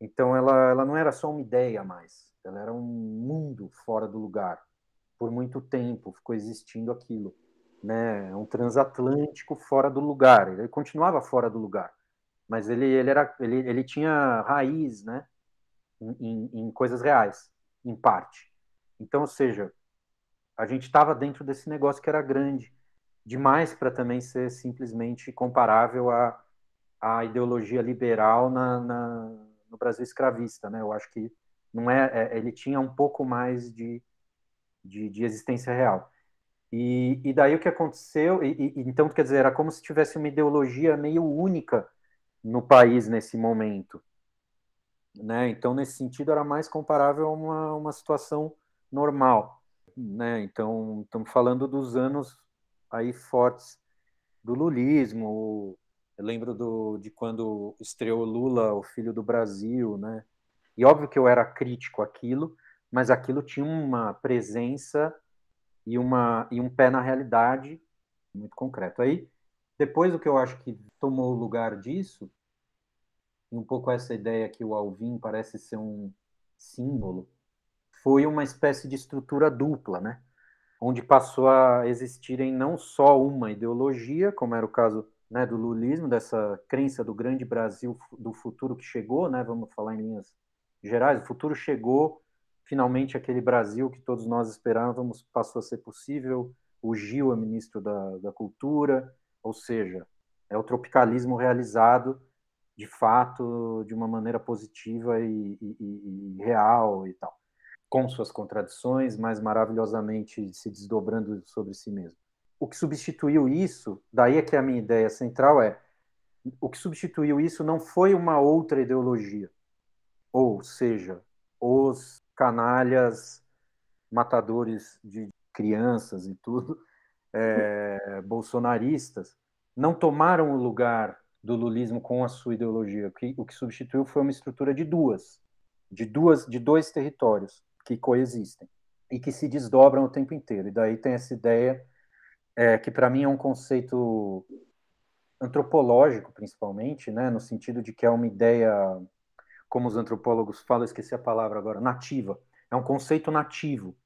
Então, ela, ela não era só uma ideia mais, ela era um mundo fora do lugar. Por muito tempo ficou existindo aquilo, né? Um transatlântico fora do lugar. Ele continuava fora do lugar, mas ele, ele, era, ele, ele tinha raiz, né? Em, em, coisas reais, em parte. Então, ou seja, a gente estava dentro desse negócio que era grande demais para também ser simplesmente comparável à, à ideologia liberal na, na, no Brasil escravista, né? Eu acho que não é, é ele tinha um pouco mais de, de, de existência real. E, e, daí o que aconteceu, e, e, então quer dizer, era como se tivesse uma ideologia meio única no país nesse momento. Né? Então, nesse sentido, era mais comparável a uma, uma situação normal né? Então, estamos falando dos anos aí fortes do lulismo. Eu lembro do, de quando estreou Lula, o Filho do Brasil, né? E óbvio que eu era crítico àquilo, mas aquilo tinha uma presença e, uma, e um pé na realidade muito concreto. Aí, depois o que eu acho que tomou o lugar disso, um pouco essa ideia que o Alvin parece ser um símbolo, foi uma espécie de estrutura dupla, né? onde passou a existirem não só uma ideologia, como era o caso né, do lulismo, dessa crença do grande Brasil do futuro que chegou, né, vamos falar em linhas gerais, o futuro chegou finalmente aquele Brasil que todos nós esperávamos passou a ser possível. O Gil é ministro da, da Cultura, ou seja, é o tropicalismo realizado de fato de uma maneira positiva e, e, e real e tal, com suas contradições, mas maravilhosamente se desdobrando sobre si mesmo. O que substituiu isso, daí é que a minha ideia central é, o que substituiu isso não foi uma outra ideologia, ou seja, os canalhas matadores de crianças e tudo, é, bolsonaristas, não tomaram o lugar do lulismo com a sua ideologia. O que, o que substituiu foi uma estrutura de duas, de duas, de dois territórios que coexistem e que se desdobram o tempo inteiro. E daí tem essa ideia é, que para mim é um conceito antropológico, principalmente, né, no sentido de que é uma ideia, como os antropólogos falam, esqueci a palavra agora, nativa. É um conceito nativo,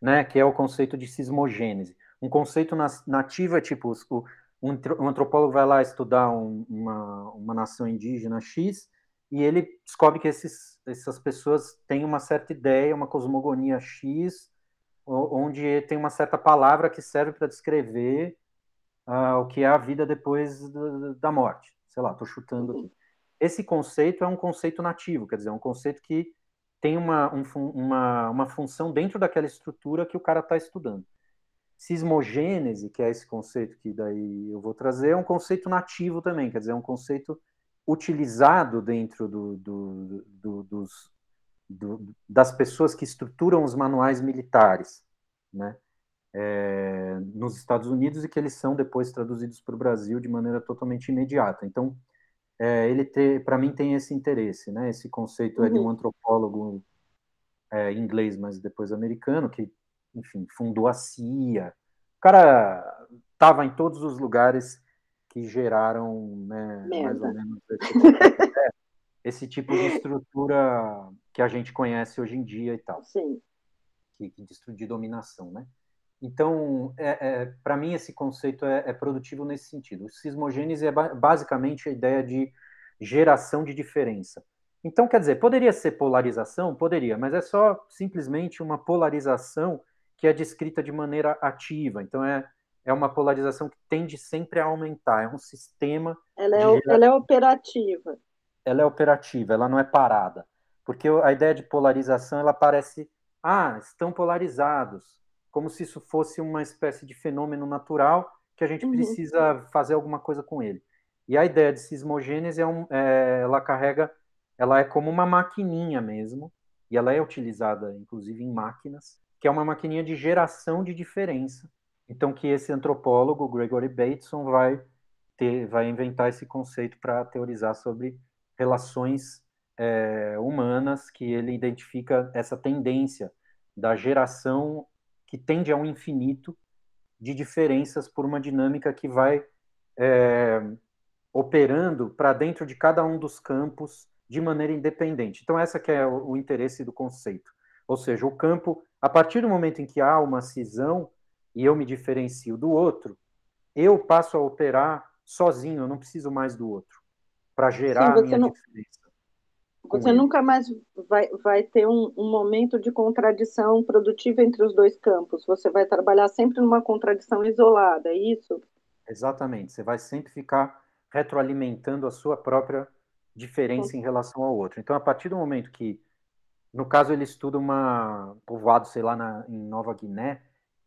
né, que é o conceito de sismogênese. Um conceito nativo é tipo o, um antropólogo vai lá estudar um, uma, uma nação indígena X e ele descobre que esses, essas pessoas têm uma certa ideia, uma cosmogonia X, onde tem uma certa palavra que serve para descrever uh, o que é a vida depois da, da morte. Sei lá, estou chutando aqui. Esse conceito é um conceito nativo, quer dizer, é um conceito que tem uma, um, uma, uma função dentro daquela estrutura que o cara está estudando. Sismogênese, que é esse conceito que daí eu vou trazer, é um conceito nativo também, quer dizer, é um conceito utilizado dentro do, do, do, dos, das pessoas que estruturam os manuais militares, né? É, nos Estados Unidos e que eles são depois traduzidos para o Brasil de maneira totalmente imediata. Então, é, ele para mim tem esse interesse, né? Esse conceito uhum. é de um uhum. antropólogo é, inglês, mas depois americano, que enfim, fundou a CIA. O cara estava em todos os lugares que geraram, né, mais ou menos esse tipo, [LAUGHS] é, esse tipo, de estrutura que a gente conhece hoje em dia e tal. Sim. Que, que de dominação, né? Então, é, é para mim, esse conceito é, é, produtivo nesse sentido. Sismogênese é basicamente a ideia de geração de diferença. Então, quer dizer, poderia ser polarização? Poderia, mas é só simplesmente uma polarização que é descrita de maneira ativa. Então, é, é uma polarização que tende sempre a aumentar. É um sistema. Ela é, de... ela é operativa. Ela é operativa, ela não é parada. Porque a ideia de polarização, ela parece. Ah, estão polarizados. Como se isso fosse uma espécie de fenômeno natural que a gente uhum. precisa fazer alguma coisa com ele. E a ideia de sismogênese é, um, é ela carrega, ela é como uma maquininha mesmo, e ela é utilizada inclusive em máquinas, que é uma maquininha de geração de diferença. Então, que esse antropólogo, Gregory Bateson, vai, ter, vai inventar esse conceito para teorizar sobre relações é, humanas, que ele identifica essa tendência da geração que tende ao infinito de diferenças por uma dinâmica que vai é, operando para dentro de cada um dos campos de maneira independente. Então, essa que é o, o interesse do conceito. Ou seja, o campo a partir do momento em que há uma cisão e eu me diferencio do outro, eu passo a operar sozinho, eu não preciso mais do outro para gerar Sim, a minha não, diferença. Você ele. nunca mais vai, vai ter um, um, momento de contradição produtiva entre os dois campos. Você vai trabalhar sempre numa contradição isolada, é isso? Exatamente. Você vai sempre ficar retroalimentando a sua própria diferença em relação ao outro. Então, a partir do momento que no caso, ele estuda uma povoado, sei lá, na, em Nova Guiné,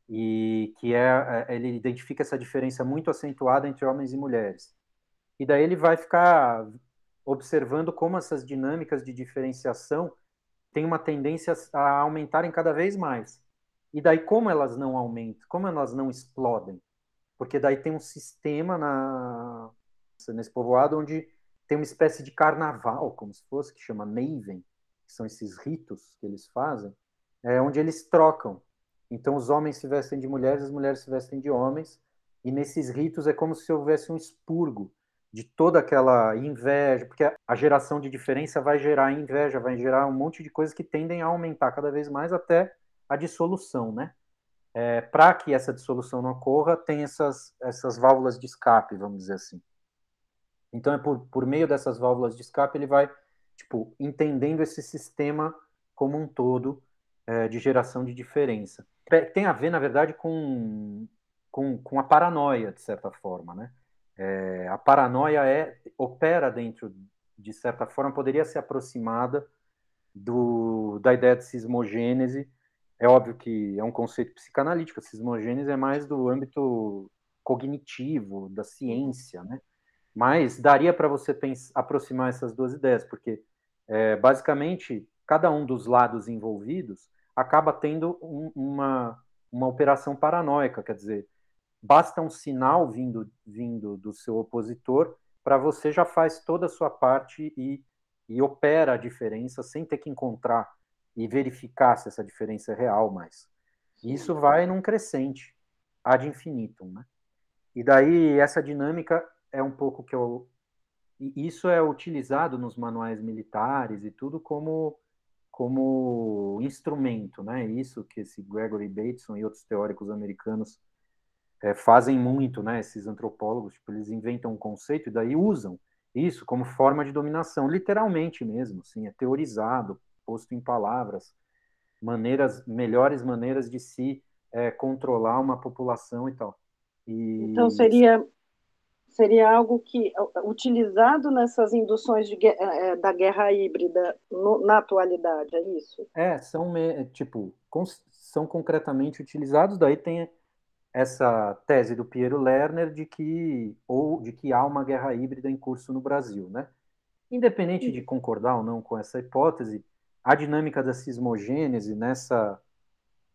e que é, é ele identifica essa diferença muito acentuada entre homens e mulheres. E daí ele vai ficar observando como essas dinâmicas de diferenciação têm uma tendência a aumentarem cada vez mais. E daí como elas não aumentam, como elas não explodem? Porque daí tem um sistema na nesse povoado onde tem uma espécie de carnaval, como se fosse, que chama Maven, que são esses ritos que eles fazem, é onde eles trocam. Então, os homens se vestem de mulheres, as mulheres se vestem de homens, e nesses ritos é como se houvesse um expurgo de toda aquela inveja, porque a geração de diferença vai gerar inveja, vai gerar um monte de coisas que tendem a aumentar cada vez mais até a dissolução, né? É, Para que essa dissolução não ocorra, tem essas, essas válvulas de escape, vamos dizer assim. Então, é por, por meio dessas válvulas de escape, ele vai tipo, entendendo esse sistema como um todo é, de geração de diferença. Tem a ver, na verdade, com, com, com a paranoia, de certa forma, né? É, a paranoia é opera dentro, de certa forma, poderia ser aproximada do, da ideia de sismogênese. É óbvio que é um conceito psicanalítico, a sismogênese é mais do âmbito cognitivo, da ciência, né? Mas daria para você pensar, aproximar essas duas ideias, porque é, basicamente cada um dos lados envolvidos acaba tendo um, uma, uma operação paranoica, quer dizer, basta um sinal vindo, vindo do seu opositor para você já faz toda a sua parte e, e opera a diferença sem ter que encontrar e verificar se essa diferença é real mais. Isso vai num crescente, ad infinitum, né? E daí essa dinâmica é um pouco que eu isso é utilizado nos manuais militares e tudo como como instrumento, né? Isso que esse Gregory Bateson e outros teóricos americanos é, fazem muito, né? Esses antropólogos, tipo, eles inventam um conceito e daí usam isso como forma de dominação, literalmente mesmo, assim, é teorizado, posto em palavras, maneiras, melhores maneiras de se é, controlar uma população e tal. E... Então seria seria algo que utilizado nessas induções de, é, da guerra híbrida no, na atualidade, é isso? É, são tipo são concretamente utilizados. Daí tem essa tese do Piero Lerner de que ou de que há uma guerra híbrida em curso no Brasil, né? Independente de concordar ou não com essa hipótese, a dinâmica da sismogênese nessa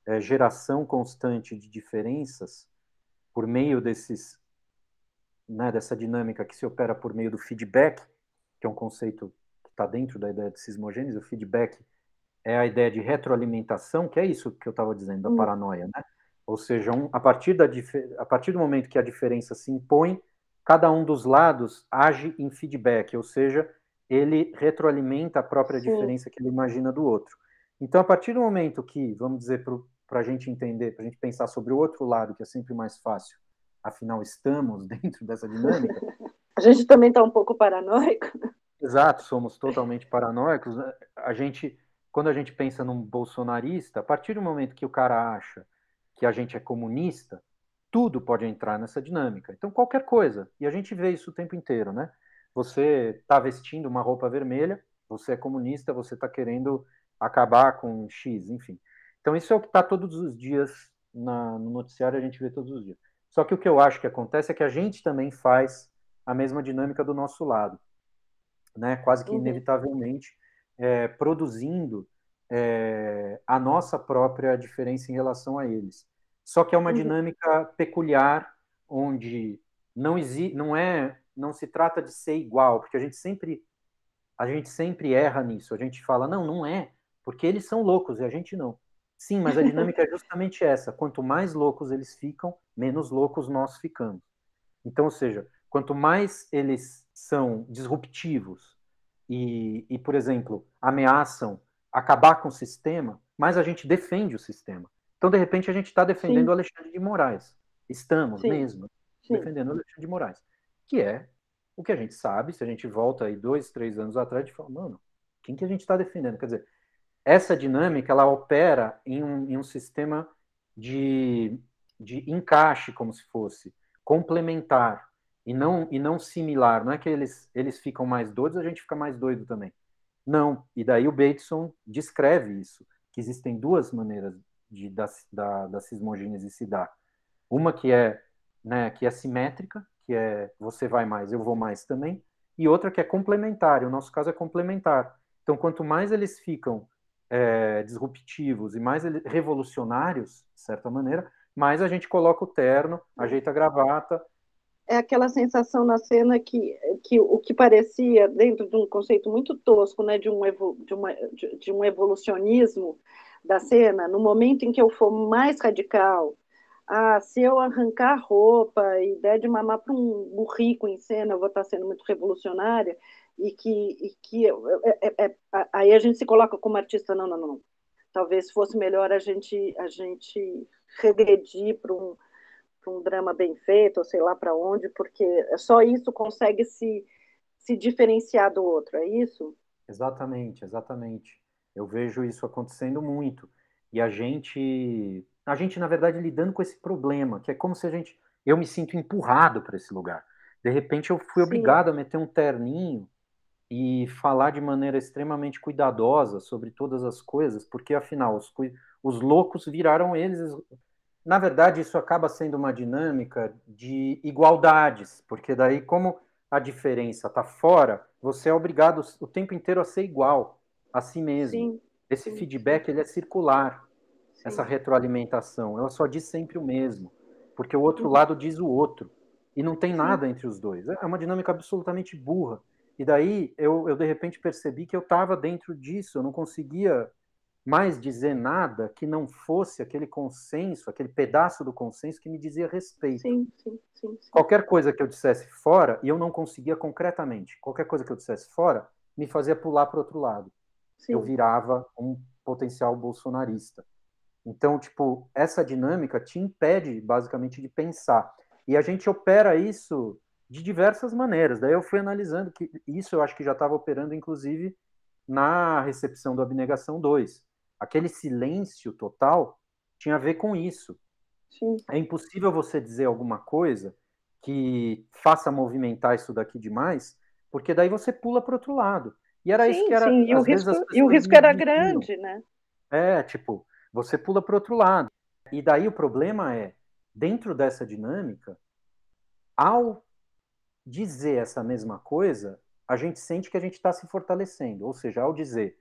é, geração constante de diferenças por meio desses né, dessa dinâmica que se opera por meio do feedback, que é um conceito que está dentro da ideia de sismogênese, o feedback é a ideia de retroalimentação, que é isso que eu estava dizendo, da hum. paranoia, né? Ou seja, um, a, partir da, a partir do momento que a diferença se impõe, cada um dos lados age em feedback, ou seja, ele retroalimenta a própria Sim. diferença que ele imagina do outro. Então, a partir do momento que, vamos dizer, para a gente entender, para a gente pensar sobre o outro lado, que é sempre mais fácil, afinal estamos [LAUGHS] dentro dessa dinâmica. [LAUGHS] A gente também está um pouco paranoico. Exato, somos totalmente paranoicos. A gente, quando a gente pensa num bolsonarista, a partir do momento que o cara acha que a gente é comunista, tudo pode entrar nessa dinâmica. Então, qualquer coisa. E a gente vê isso o tempo inteiro, né? Você está vestindo uma roupa vermelha, você é comunista, você está querendo acabar com X, enfim. Então, isso é o que está todos os dias na, no noticiário, a gente vê todos os dias. Só que o que eu acho que acontece é que a gente também faz a mesma dinâmica do nosso lado, né? Quase que uhum. inevitavelmente é, produzindo é, a nossa própria diferença em relação a eles. Só que é uma uhum. dinâmica peculiar, onde não existe, não é, não se trata de ser igual, porque a gente sempre, a gente sempre erra nisso. A gente fala não, não é, porque eles são loucos e a gente não. Sim, mas a [LAUGHS] dinâmica é justamente essa. Quanto mais loucos eles ficam, menos loucos nós ficamos. Então, ou seja, quanto mais eles são disruptivos e, e por exemplo, ameaçam acabar com o sistema, mais a gente defende o sistema. Então, de repente, a gente está defendendo o Alexandre de Moraes. Estamos Sim. mesmo Sim. defendendo o Alexandre de Moraes. Que é o que a gente sabe, se a gente volta aí dois, três anos atrás, a gente fala, mano, quem que a gente está defendendo? Quer dizer, essa dinâmica ela opera em um, em um sistema de, de encaixe, como se fosse, complementar e não, e não similar. Não é que eles, eles ficam mais doidos, a gente fica mais doido também. Não. E daí o Bateson descreve isso, que existem duas maneiras de, da, da, da se dar. Uma que é, né, que é simétrica, que é você vai mais, eu vou mais também, e outra que é complementar, o nosso caso é complementar. Então, quanto mais eles ficam é, disruptivos e mais revolucionários, de certa maneira, mais a gente coloca o terno, ajeita a gravata. É aquela sensação na cena que, que o que parecia, dentro de um conceito muito tosco, né, de, um, de, uma, de, de um evolucionismo da cena, no momento em que eu for mais radical, ah, se eu arrancar roupa e der de mamar para um burrico em cena, eu vou estar sendo muito revolucionária e que, e que é, é, é, aí a gente se coloca como artista, não, não, não. Talvez fosse melhor a gente, a gente regredir para um, um drama bem feito, ou sei lá para onde, porque só isso consegue se, se diferenciar do outro, é isso? Exatamente, exatamente. Eu vejo isso acontecendo muito. e a gente, a gente na verdade lidando com esse problema, que é como se a gente, eu me sinto empurrado para esse lugar. De repente eu fui Sim. obrigado a meter um terninho e falar de maneira extremamente cuidadosa sobre todas as coisas, porque afinal os, os loucos viraram eles. Na verdade, isso acaba sendo uma dinâmica de igualdades, porque daí, como a diferença está fora, você é obrigado o tempo inteiro a ser igual a si mesmo. Sim. Esse feedback ele é circular, Sim. essa retroalimentação. Ela só diz sempre o mesmo, porque o outro uhum. lado diz o outro. E não tem nada entre os dois. É uma dinâmica absolutamente burra. E daí eu, eu de repente percebi que eu estava dentro disso, eu não conseguia mais dizer nada que não fosse aquele consenso, aquele pedaço do consenso que me dizia respeito. Sim, sim, sim, sim. Qualquer coisa que eu dissesse fora, e eu não conseguia concretamente, qualquer coisa que eu dissesse fora, me fazia pular para o outro lado. Sim. Eu virava um potencial bolsonarista. Então, tipo, essa dinâmica te impede, basicamente, de pensar. E a gente opera isso de diversas maneiras. Daí eu fui analisando que isso eu acho que já estava operando, inclusive, na recepção do Abnegação 2. Aquele silêncio total tinha a ver com isso. Sim. É impossível você dizer alguma coisa que faça movimentar isso daqui demais, porque daí você pula para outro lado. E era sim, isso que era. Sim. E, o risco, e o risco era grande, né? É, tipo, você pula para outro lado. E daí o problema é, dentro dessa dinâmica, ao dizer essa mesma coisa, a gente sente que a gente está se fortalecendo. Ou seja, ao dizer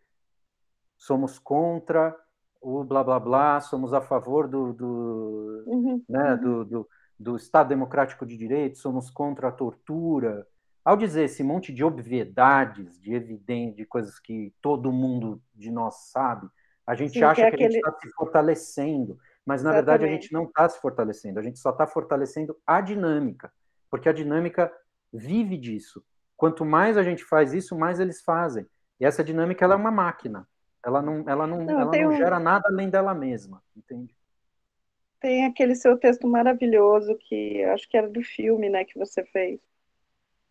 somos contra o blá blá blá, somos a favor do, do, uhum, né, uhum. do, do, do, Estado Democrático de Direito, somos contra a tortura. Ao dizer esse monte de obviedades, de evidente, de coisas que todo mundo de nós sabe, a gente Sim, acha que, é que a gente está se fortalecendo, mas na Exatamente. verdade a gente não está se fortalecendo, a gente só está fortalecendo a dinâmica, porque a dinâmica vive disso. Quanto mais a gente faz isso, mais eles fazem. E essa dinâmica ela é uma máquina. Ela não, ela não, não ela não um... gera nada além dela mesma, entende? Tem aquele seu texto maravilhoso que acho que era do filme, né, que você fez,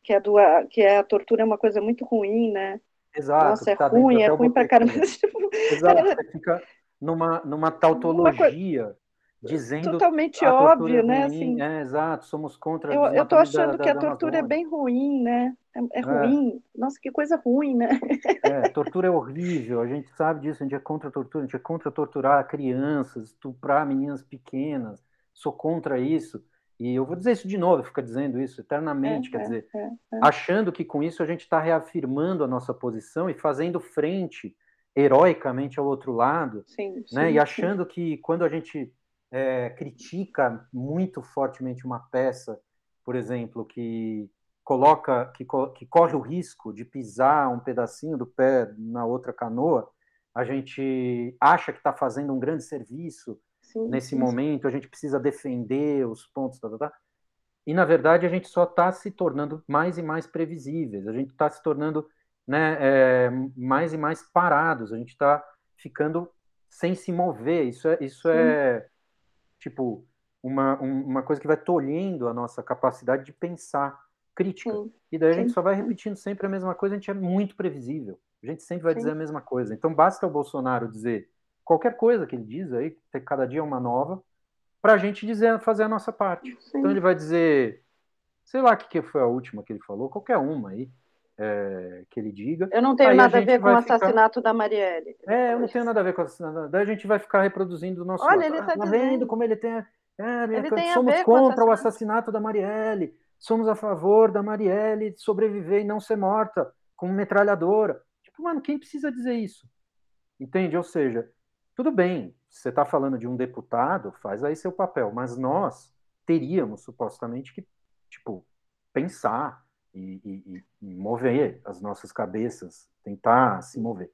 que é do que é a tortura é uma coisa muito ruim, né? Exato. Nossa, é tá ruim, é ruim pra caramba. [LAUGHS] Exato. Você fica numa numa tautologia dizendo totalmente óbvio, né? Assim, é, exato, somos contra. Eu, eu tô achando da, que a tortura é bem ruim, né? É, é, é, ruim. Nossa, que coisa ruim, né? É, tortura é horrível. A gente sabe disso. A gente é contra a tortura. A gente é contra torturar crianças, estuprar meninas pequenas. Sou contra isso. E eu vou dizer isso de novo, fica dizendo isso eternamente, é, quer é, dizer, é, achando que com isso a gente está reafirmando a nossa posição e fazendo frente heroicamente ao outro lado, sim, né? Sim, e achando sim. que quando a gente é, critica muito fortemente uma peça, por exemplo, que coloca, que, que corre o risco de pisar um pedacinho do pé na outra canoa, a gente acha que está fazendo um grande serviço sim, nesse sim. momento, a gente precisa defender os pontos, tá, tá, tá. e na verdade a gente só está se tornando mais e mais previsíveis, a gente está se tornando né, é, mais e mais parados, a gente está ficando sem se mover, isso é, isso é tipo, uma, um, uma coisa que vai tolhendo a nossa capacidade de pensar crítica. Sim. E daí a gente Sim. só vai repetindo sempre a mesma coisa, a gente é muito previsível. A gente sempre vai Sim. dizer a mesma coisa. Então basta o Bolsonaro dizer qualquer coisa que ele diz aí, cada dia é uma nova, para a gente dizer, fazer a nossa parte. Então ele vai dizer, sei lá o que, que foi a última que ele falou, qualquer uma aí é, que ele diga. Eu não tenho nada a, a ver com o assassinato ficar... da Marielle. É, eu não tenho nada a ver com o assassinato. Daí a gente vai ficar reproduzindo o nosso. Olha, ele está ah, tá vendo como ele tem. É, ele tem somos contra o assassinato da Marielle. Somos a favor da Marielle sobreviver e não ser morta com metralhadora. Tipo, mano, quem precisa dizer isso? Entende? Ou seja, tudo bem, você está falando de um deputado, faz aí seu papel, mas nós teríamos supostamente que, tipo, pensar, e, e, e, mover as nossas cabeças, tentar se mover.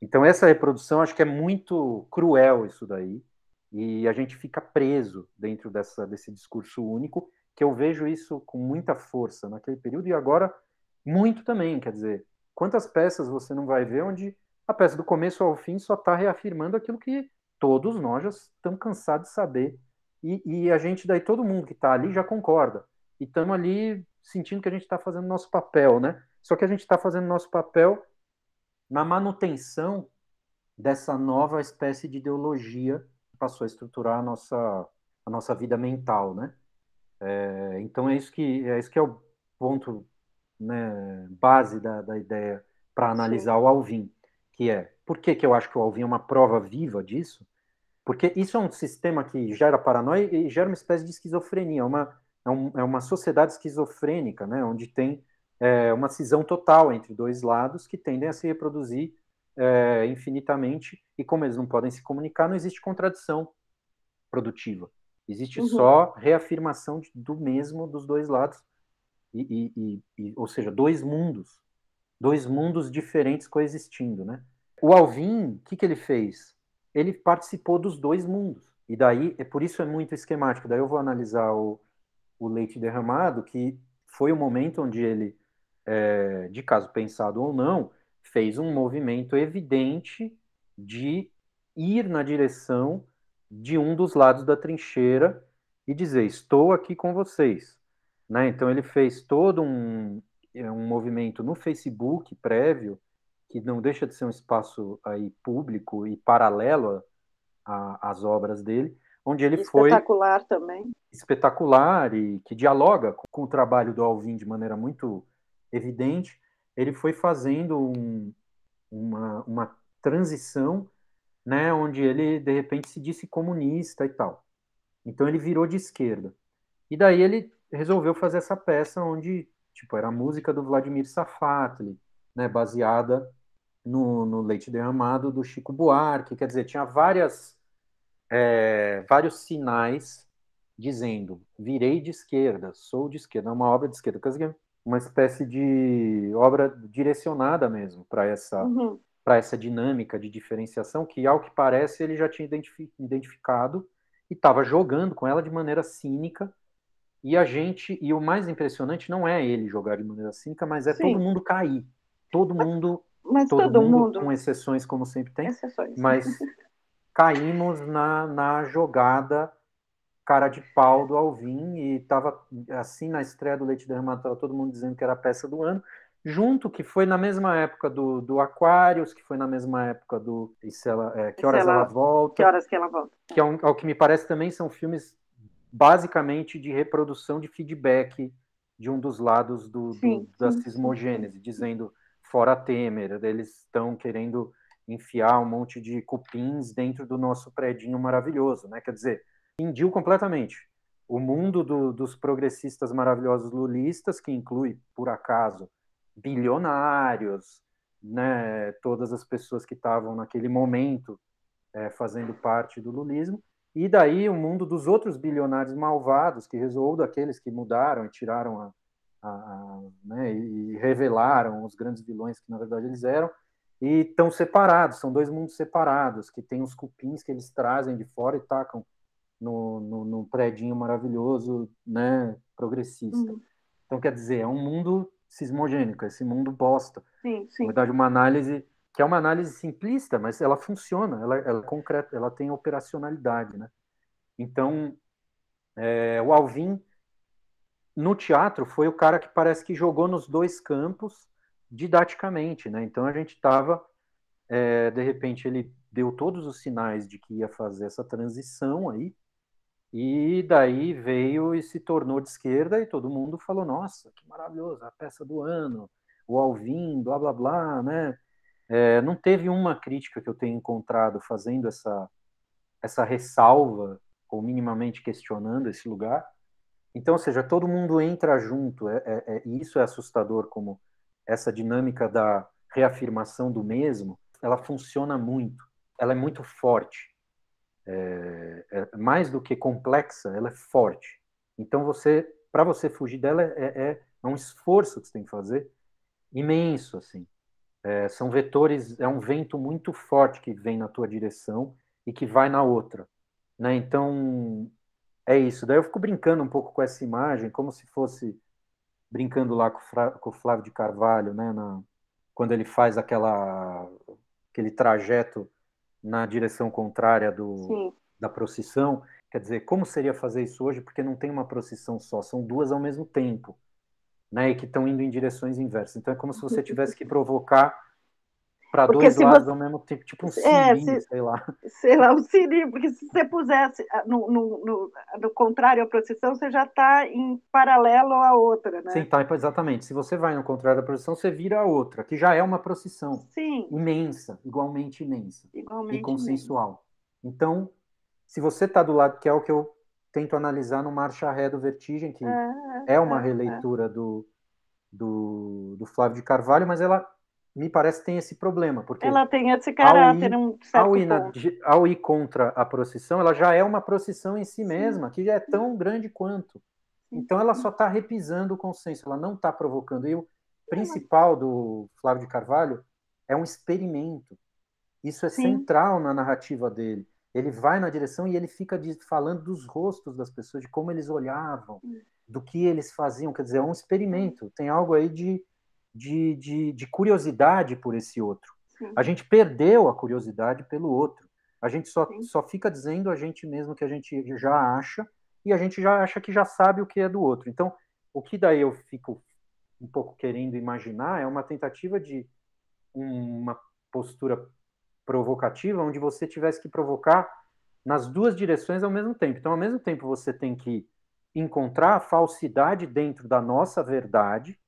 Então, essa reprodução, acho que é muito cruel isso daí, e a gente fica preso dentro dessa, desse discurso único, que eu vejo isso com muita força naquele período, e agora muito também, quer dizer, quantas peças você não vai ver onde a peça do começo ao fim só está reafirmando aquilo que todos nós já estamos cansados de saber, e, e a gente, daí todo mundo que está ali já concorda, e estamos ali sentindo que a gente está fazendo nosso papel, né? Só que a gente está fazendo nosso papel na manutenção dessa nova espécie de ideologia que passou a estruturar a nossa, a nossa vida mental, né? É, então é isso que é isso que é o ponto né, base da, da ideia para analisar Sim. o Alvin, que é por que, que eu acho que o Alvin é uma prova viva disso? Porque isso é um sistema que gera paranoia e gera uma espécie de esquizofrenia, é uma, é, um, é uma sociedade esquizofrênica, né, onde tem é, uma cisão total entre dois lados que tendem a se reproduzir é, infinitamente, e como eles não podem se comunicar, não existe contradição produtiva. Existe uhum. só reafirmação de, do mesmo dos dois lados, e, e, e, ou seja, dois mundos, dois mundos diferentes coexistindo, né? O Alvin, o que, que ele fez? Ele participou dos dois mundos, e daí, é por isso é muito esquemático. Daí eu vou analisar o, o leite derramado, que foi o momento onde ele, é, de caso pensado ou não, fez um movimento evidente de ir na direção de um dos lados da trincheira e dizer: estou aqui com vocês. Né? Então ele fez todo um, é, um movimento no Facebook prévio que não deixa de ser um espaço aí público e paralelo às obras dele, onde ele espetacular foi espetacular também espetacular e que dialoga com, o trabalho do Alvin de maneira muito evidente. Ele foi fazendo um, uma, uma transição né, onde ele de repente se disse comunista e tal. Então ele virou de esquerda. E daí ele resolveu fazer essa peça onde tipo era a música do Vladimir Safatli, né, baseada no, no Leite Derramado do Chico Buarque, quer dizer, tinha várias é, vários sinais dizendo virei de esquerda, sou de esquerda, é uma obra de esquerda, uma espécie de obra direcionada mesmo para essa uhum para essa dinâmica de diferenciação que, ao que parece, ele já tinha identificado e estava jogando com ela de maneira cínica. E a gente, e o mais impressionante não é ele jogar de maneira cínica, mas é Sim. todo mundo cair. Todo mundo, mas todo, todo mundo, mundo, com exceções, como sempre tem, exceções. mas [LAUGHS] caímos na, na jogada cara de pau do Alvin e estava assim na estreia do Leite Derramado, todo mundo dizendo que era a peça do ano junto, que foi na mesma época do, do Aquarius, que foi na mesma época do ela, é, Que Horas ela, ela, Volta. Que Horas que Ela Volta. Que, ao, ao que me parece também são filmes basicamente de reprodução de feedback de um dos lados do, sim, do, da cismogênese, dizendo fora Temer, eles estão querendo enfiar um monte de cupins dentro do nosso predinho maravilhoso, né? Quer dizer, indiu completamente. O mundo do, dos progressistas maravilhosos lulistas, que inclui, por acaso, bilionários, né, todas as pessoas que estavam naquele momento é, fazendo parte do lulismo, e daí o mundo dos outros bilionários malvados, que ou daqueles que mudaram e tiraram a, a, a né, e revelaram os grandes vilões que na verdade eles eram, e estão separados, são dois mundos separados, que tem os cupins que eles trazem de fora e tacam no, no, no predinho maravilhoso, né, progressista. Uhum. Então, quer dizer, é um mundo cismogênica, esse mundo bosta. Sim, sim. Na verdade, uma análise que é uma análise simplista, mas ela funciona, ela, ela é concreta, ela tem operacionalidade, né? Então, é, o Alvin no teatro foi o cara que parece que jogou nos dois campos didaticamente, né? Então a gente estava, é, de repente ele deu todos os sinais de que ia fazer essa transição aí, e daí veio e se tornou de esquerda e todo mundo falou: nossa, que maravilhoso, a peça do ano, o Alvin, blá blá blá, né? É, não teve uma crítica que eu tenha encontrado fazendo essa, essa ressalva ou minimamente questionando esse lugar. Então, ou seja, todo mundo entra junto, é, é, é, e isso é assustador, como essa dinâmica da reafirmação do mesmo, ela funciona muito, ela é muito forte é, é, mais do que complexa, ela é forte. Então você, para você fugir dela, é, é, é, um esforço que você tem que fazer imenso, assim. É, são vetores, é um vento muito forte que vem na tua direção e que vai na outra, né? Então é isso. Daí eu fico brincando um pouco com essa imagem, como se fosse brincando lá com, o Flávio de Carvalho, né? Na, quando ele faz aquela aquele trajeto na direção contrária do, da procissão. Quer dizer, como seria fazer isso hoje? Porque não tem uma procissão só, são duas ao mesmo tempo, né? E que estão indo em direções inversas. Então é como se você tivesse que provocar para dois lados você... ao mesmo tempo, tipo um é, se, sei lá. Sei lá, um sininho, porque se você pusesse ah, no, no, no, no contrário à procissão, você já está em paralelo à outra, né? Sim, tá, exatamente. Se você vai no contrário da procissão, você vira a outra, que já é uma procissão. Sim. Imensa, igualmente imensa. Igualmente e consensual. Imensa. Então, se você está do lado, que é o que eu tento analisar no Marcha Ré do Vertigem, que é, é uma é, releitura é. Do, do, do Flávio de Carvalho, mas ela me parece que tem esse problema. Porque ela tem esse caráter, ao ir, um certo ao ir, na, ao ir, contra a procissão, ela já é uma procissão em si mesma, Sim. que já é tão grande quanto. Então ela só está repisando o consenso, ela não está provocando. E o principal do Flávio de Carvalho é um experimento. Isso é Sim. central na narrativa dele. Ele vai na direção e ele fica falando dos rostos das pessoas, de como eles olhavam, do que eles faziam. Quer dizer, é um experimento. Tem algo aí de de, de, de curiosidade por esse outro. Sim. A gente perdeu a curiosidade pelo outro. A gente só, só fica dizendo a gente mesmo que a gente já acha e a gente já acha que já sabe o que é do outro. Então, o que daí eu fico um pouco querendo imaginar é uma tentativa de uma postura provocativa onde você tivesse que provocar nas duas direções ao mesmo tempo. Então, ao mesmo tempo, você tem que encontrar a falsidade dentro da nossa verdade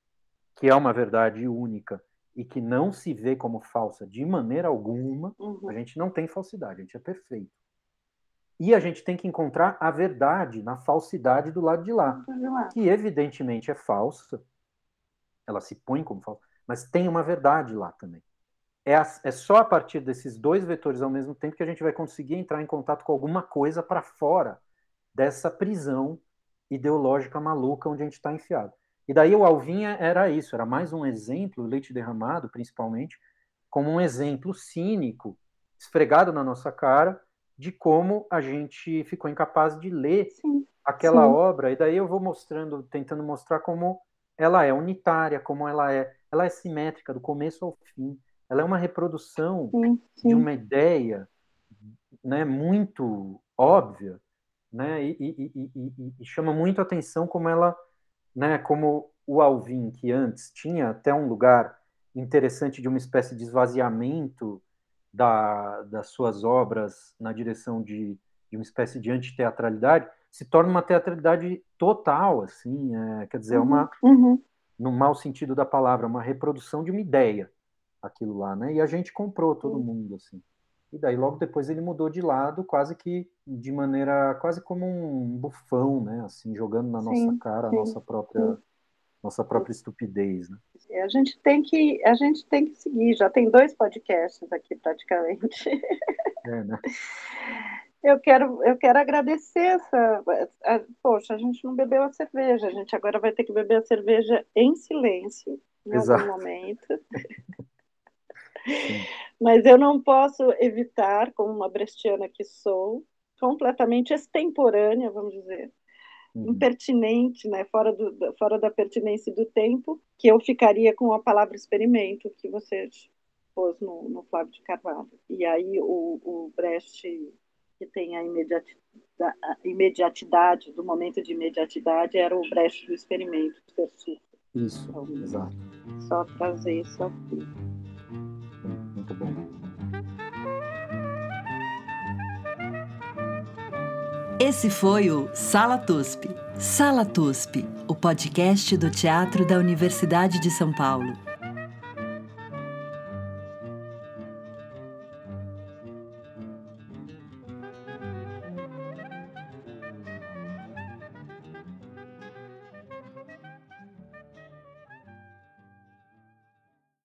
que é uma verdade única e que não se vê como falsa de maneira alguma, uhum. a gente não tem falsidade, a gente é perfeito. E a gente tem que encontrar a verdade na falsidade do lado de lá, que evidentemente é falsa, ela se põe como falsa, mas tem uma verdade lá também. É, a, é só a partir desses dois vetores ao mesmo tempo que a gente vai conseguir entrar em contato com alguma coisa para fora dessa prisão ideológica maluca onde a gente está enfiado. E daí o Alvinha era isso, era mais um exemplo, leite derramado principalmente, como um exemplo cínico, esfregado na nossa cara, de como a gente ficou incapaz de ler sim, aquela sim. obra. E daí eu vou mostrando, tentando mostrar como ela é unitária, como ela é, ela é simétrica do começo ao fim. Ela é uma reprodução sim, de uma ideia, né, muito óbvia, né, e, e, e, e chama muito atenção como ela né, como o Alvin, que antes tinha até um lugar interessante de uma espécie de esvaziamento da, das suas obras na direção de, de uma espécie de antiteatralidade, se torna uma teatralidade total, assim, é, quer dizer, é uma, uhum. uhum. no mau sentido da palavra, uma reprodução de uma ideia, aquilo lá, né? E a gente comprou todo uhum. mundo, assim. E daí logo depois ele mudou de lado, quase que de maneira quase como um bufão, né? Assim, jogando na sim, nossa cara sim, a nossa própria sim. nossa própria estupidez, né? A gente tem que a gente tem que seguir. Já tem dois podcasts aqui praticamente. É, né? [LAUGHS] Eu quero, eu quero agradecer essa. A, poxa, a gente não bebeu a cerveja, a gente agora vai ter que beber a cerveja em silêncio em Exato. algum momento. [LAUGHS] Mas eu não posso evitar, como uma brestiana que sou, completamente extemporânea, vamos dizer, uhum. impertinente, né, fora, do, fora da pertinência do tempo, que eu ficaria com a palavra experimento que você pôs no, no Flávio de Carvalho. E aí o, o Brecht, que tem a imediatidade, a imediatidade, do momento de imediatidade, era o Brecht do experimento, do Isso, então, exato. Só trazer isso aqui muito bom. Esse foi o Sala TUSP. Sala TUSP, o podcast do Teatro da Universidade de São Paulo.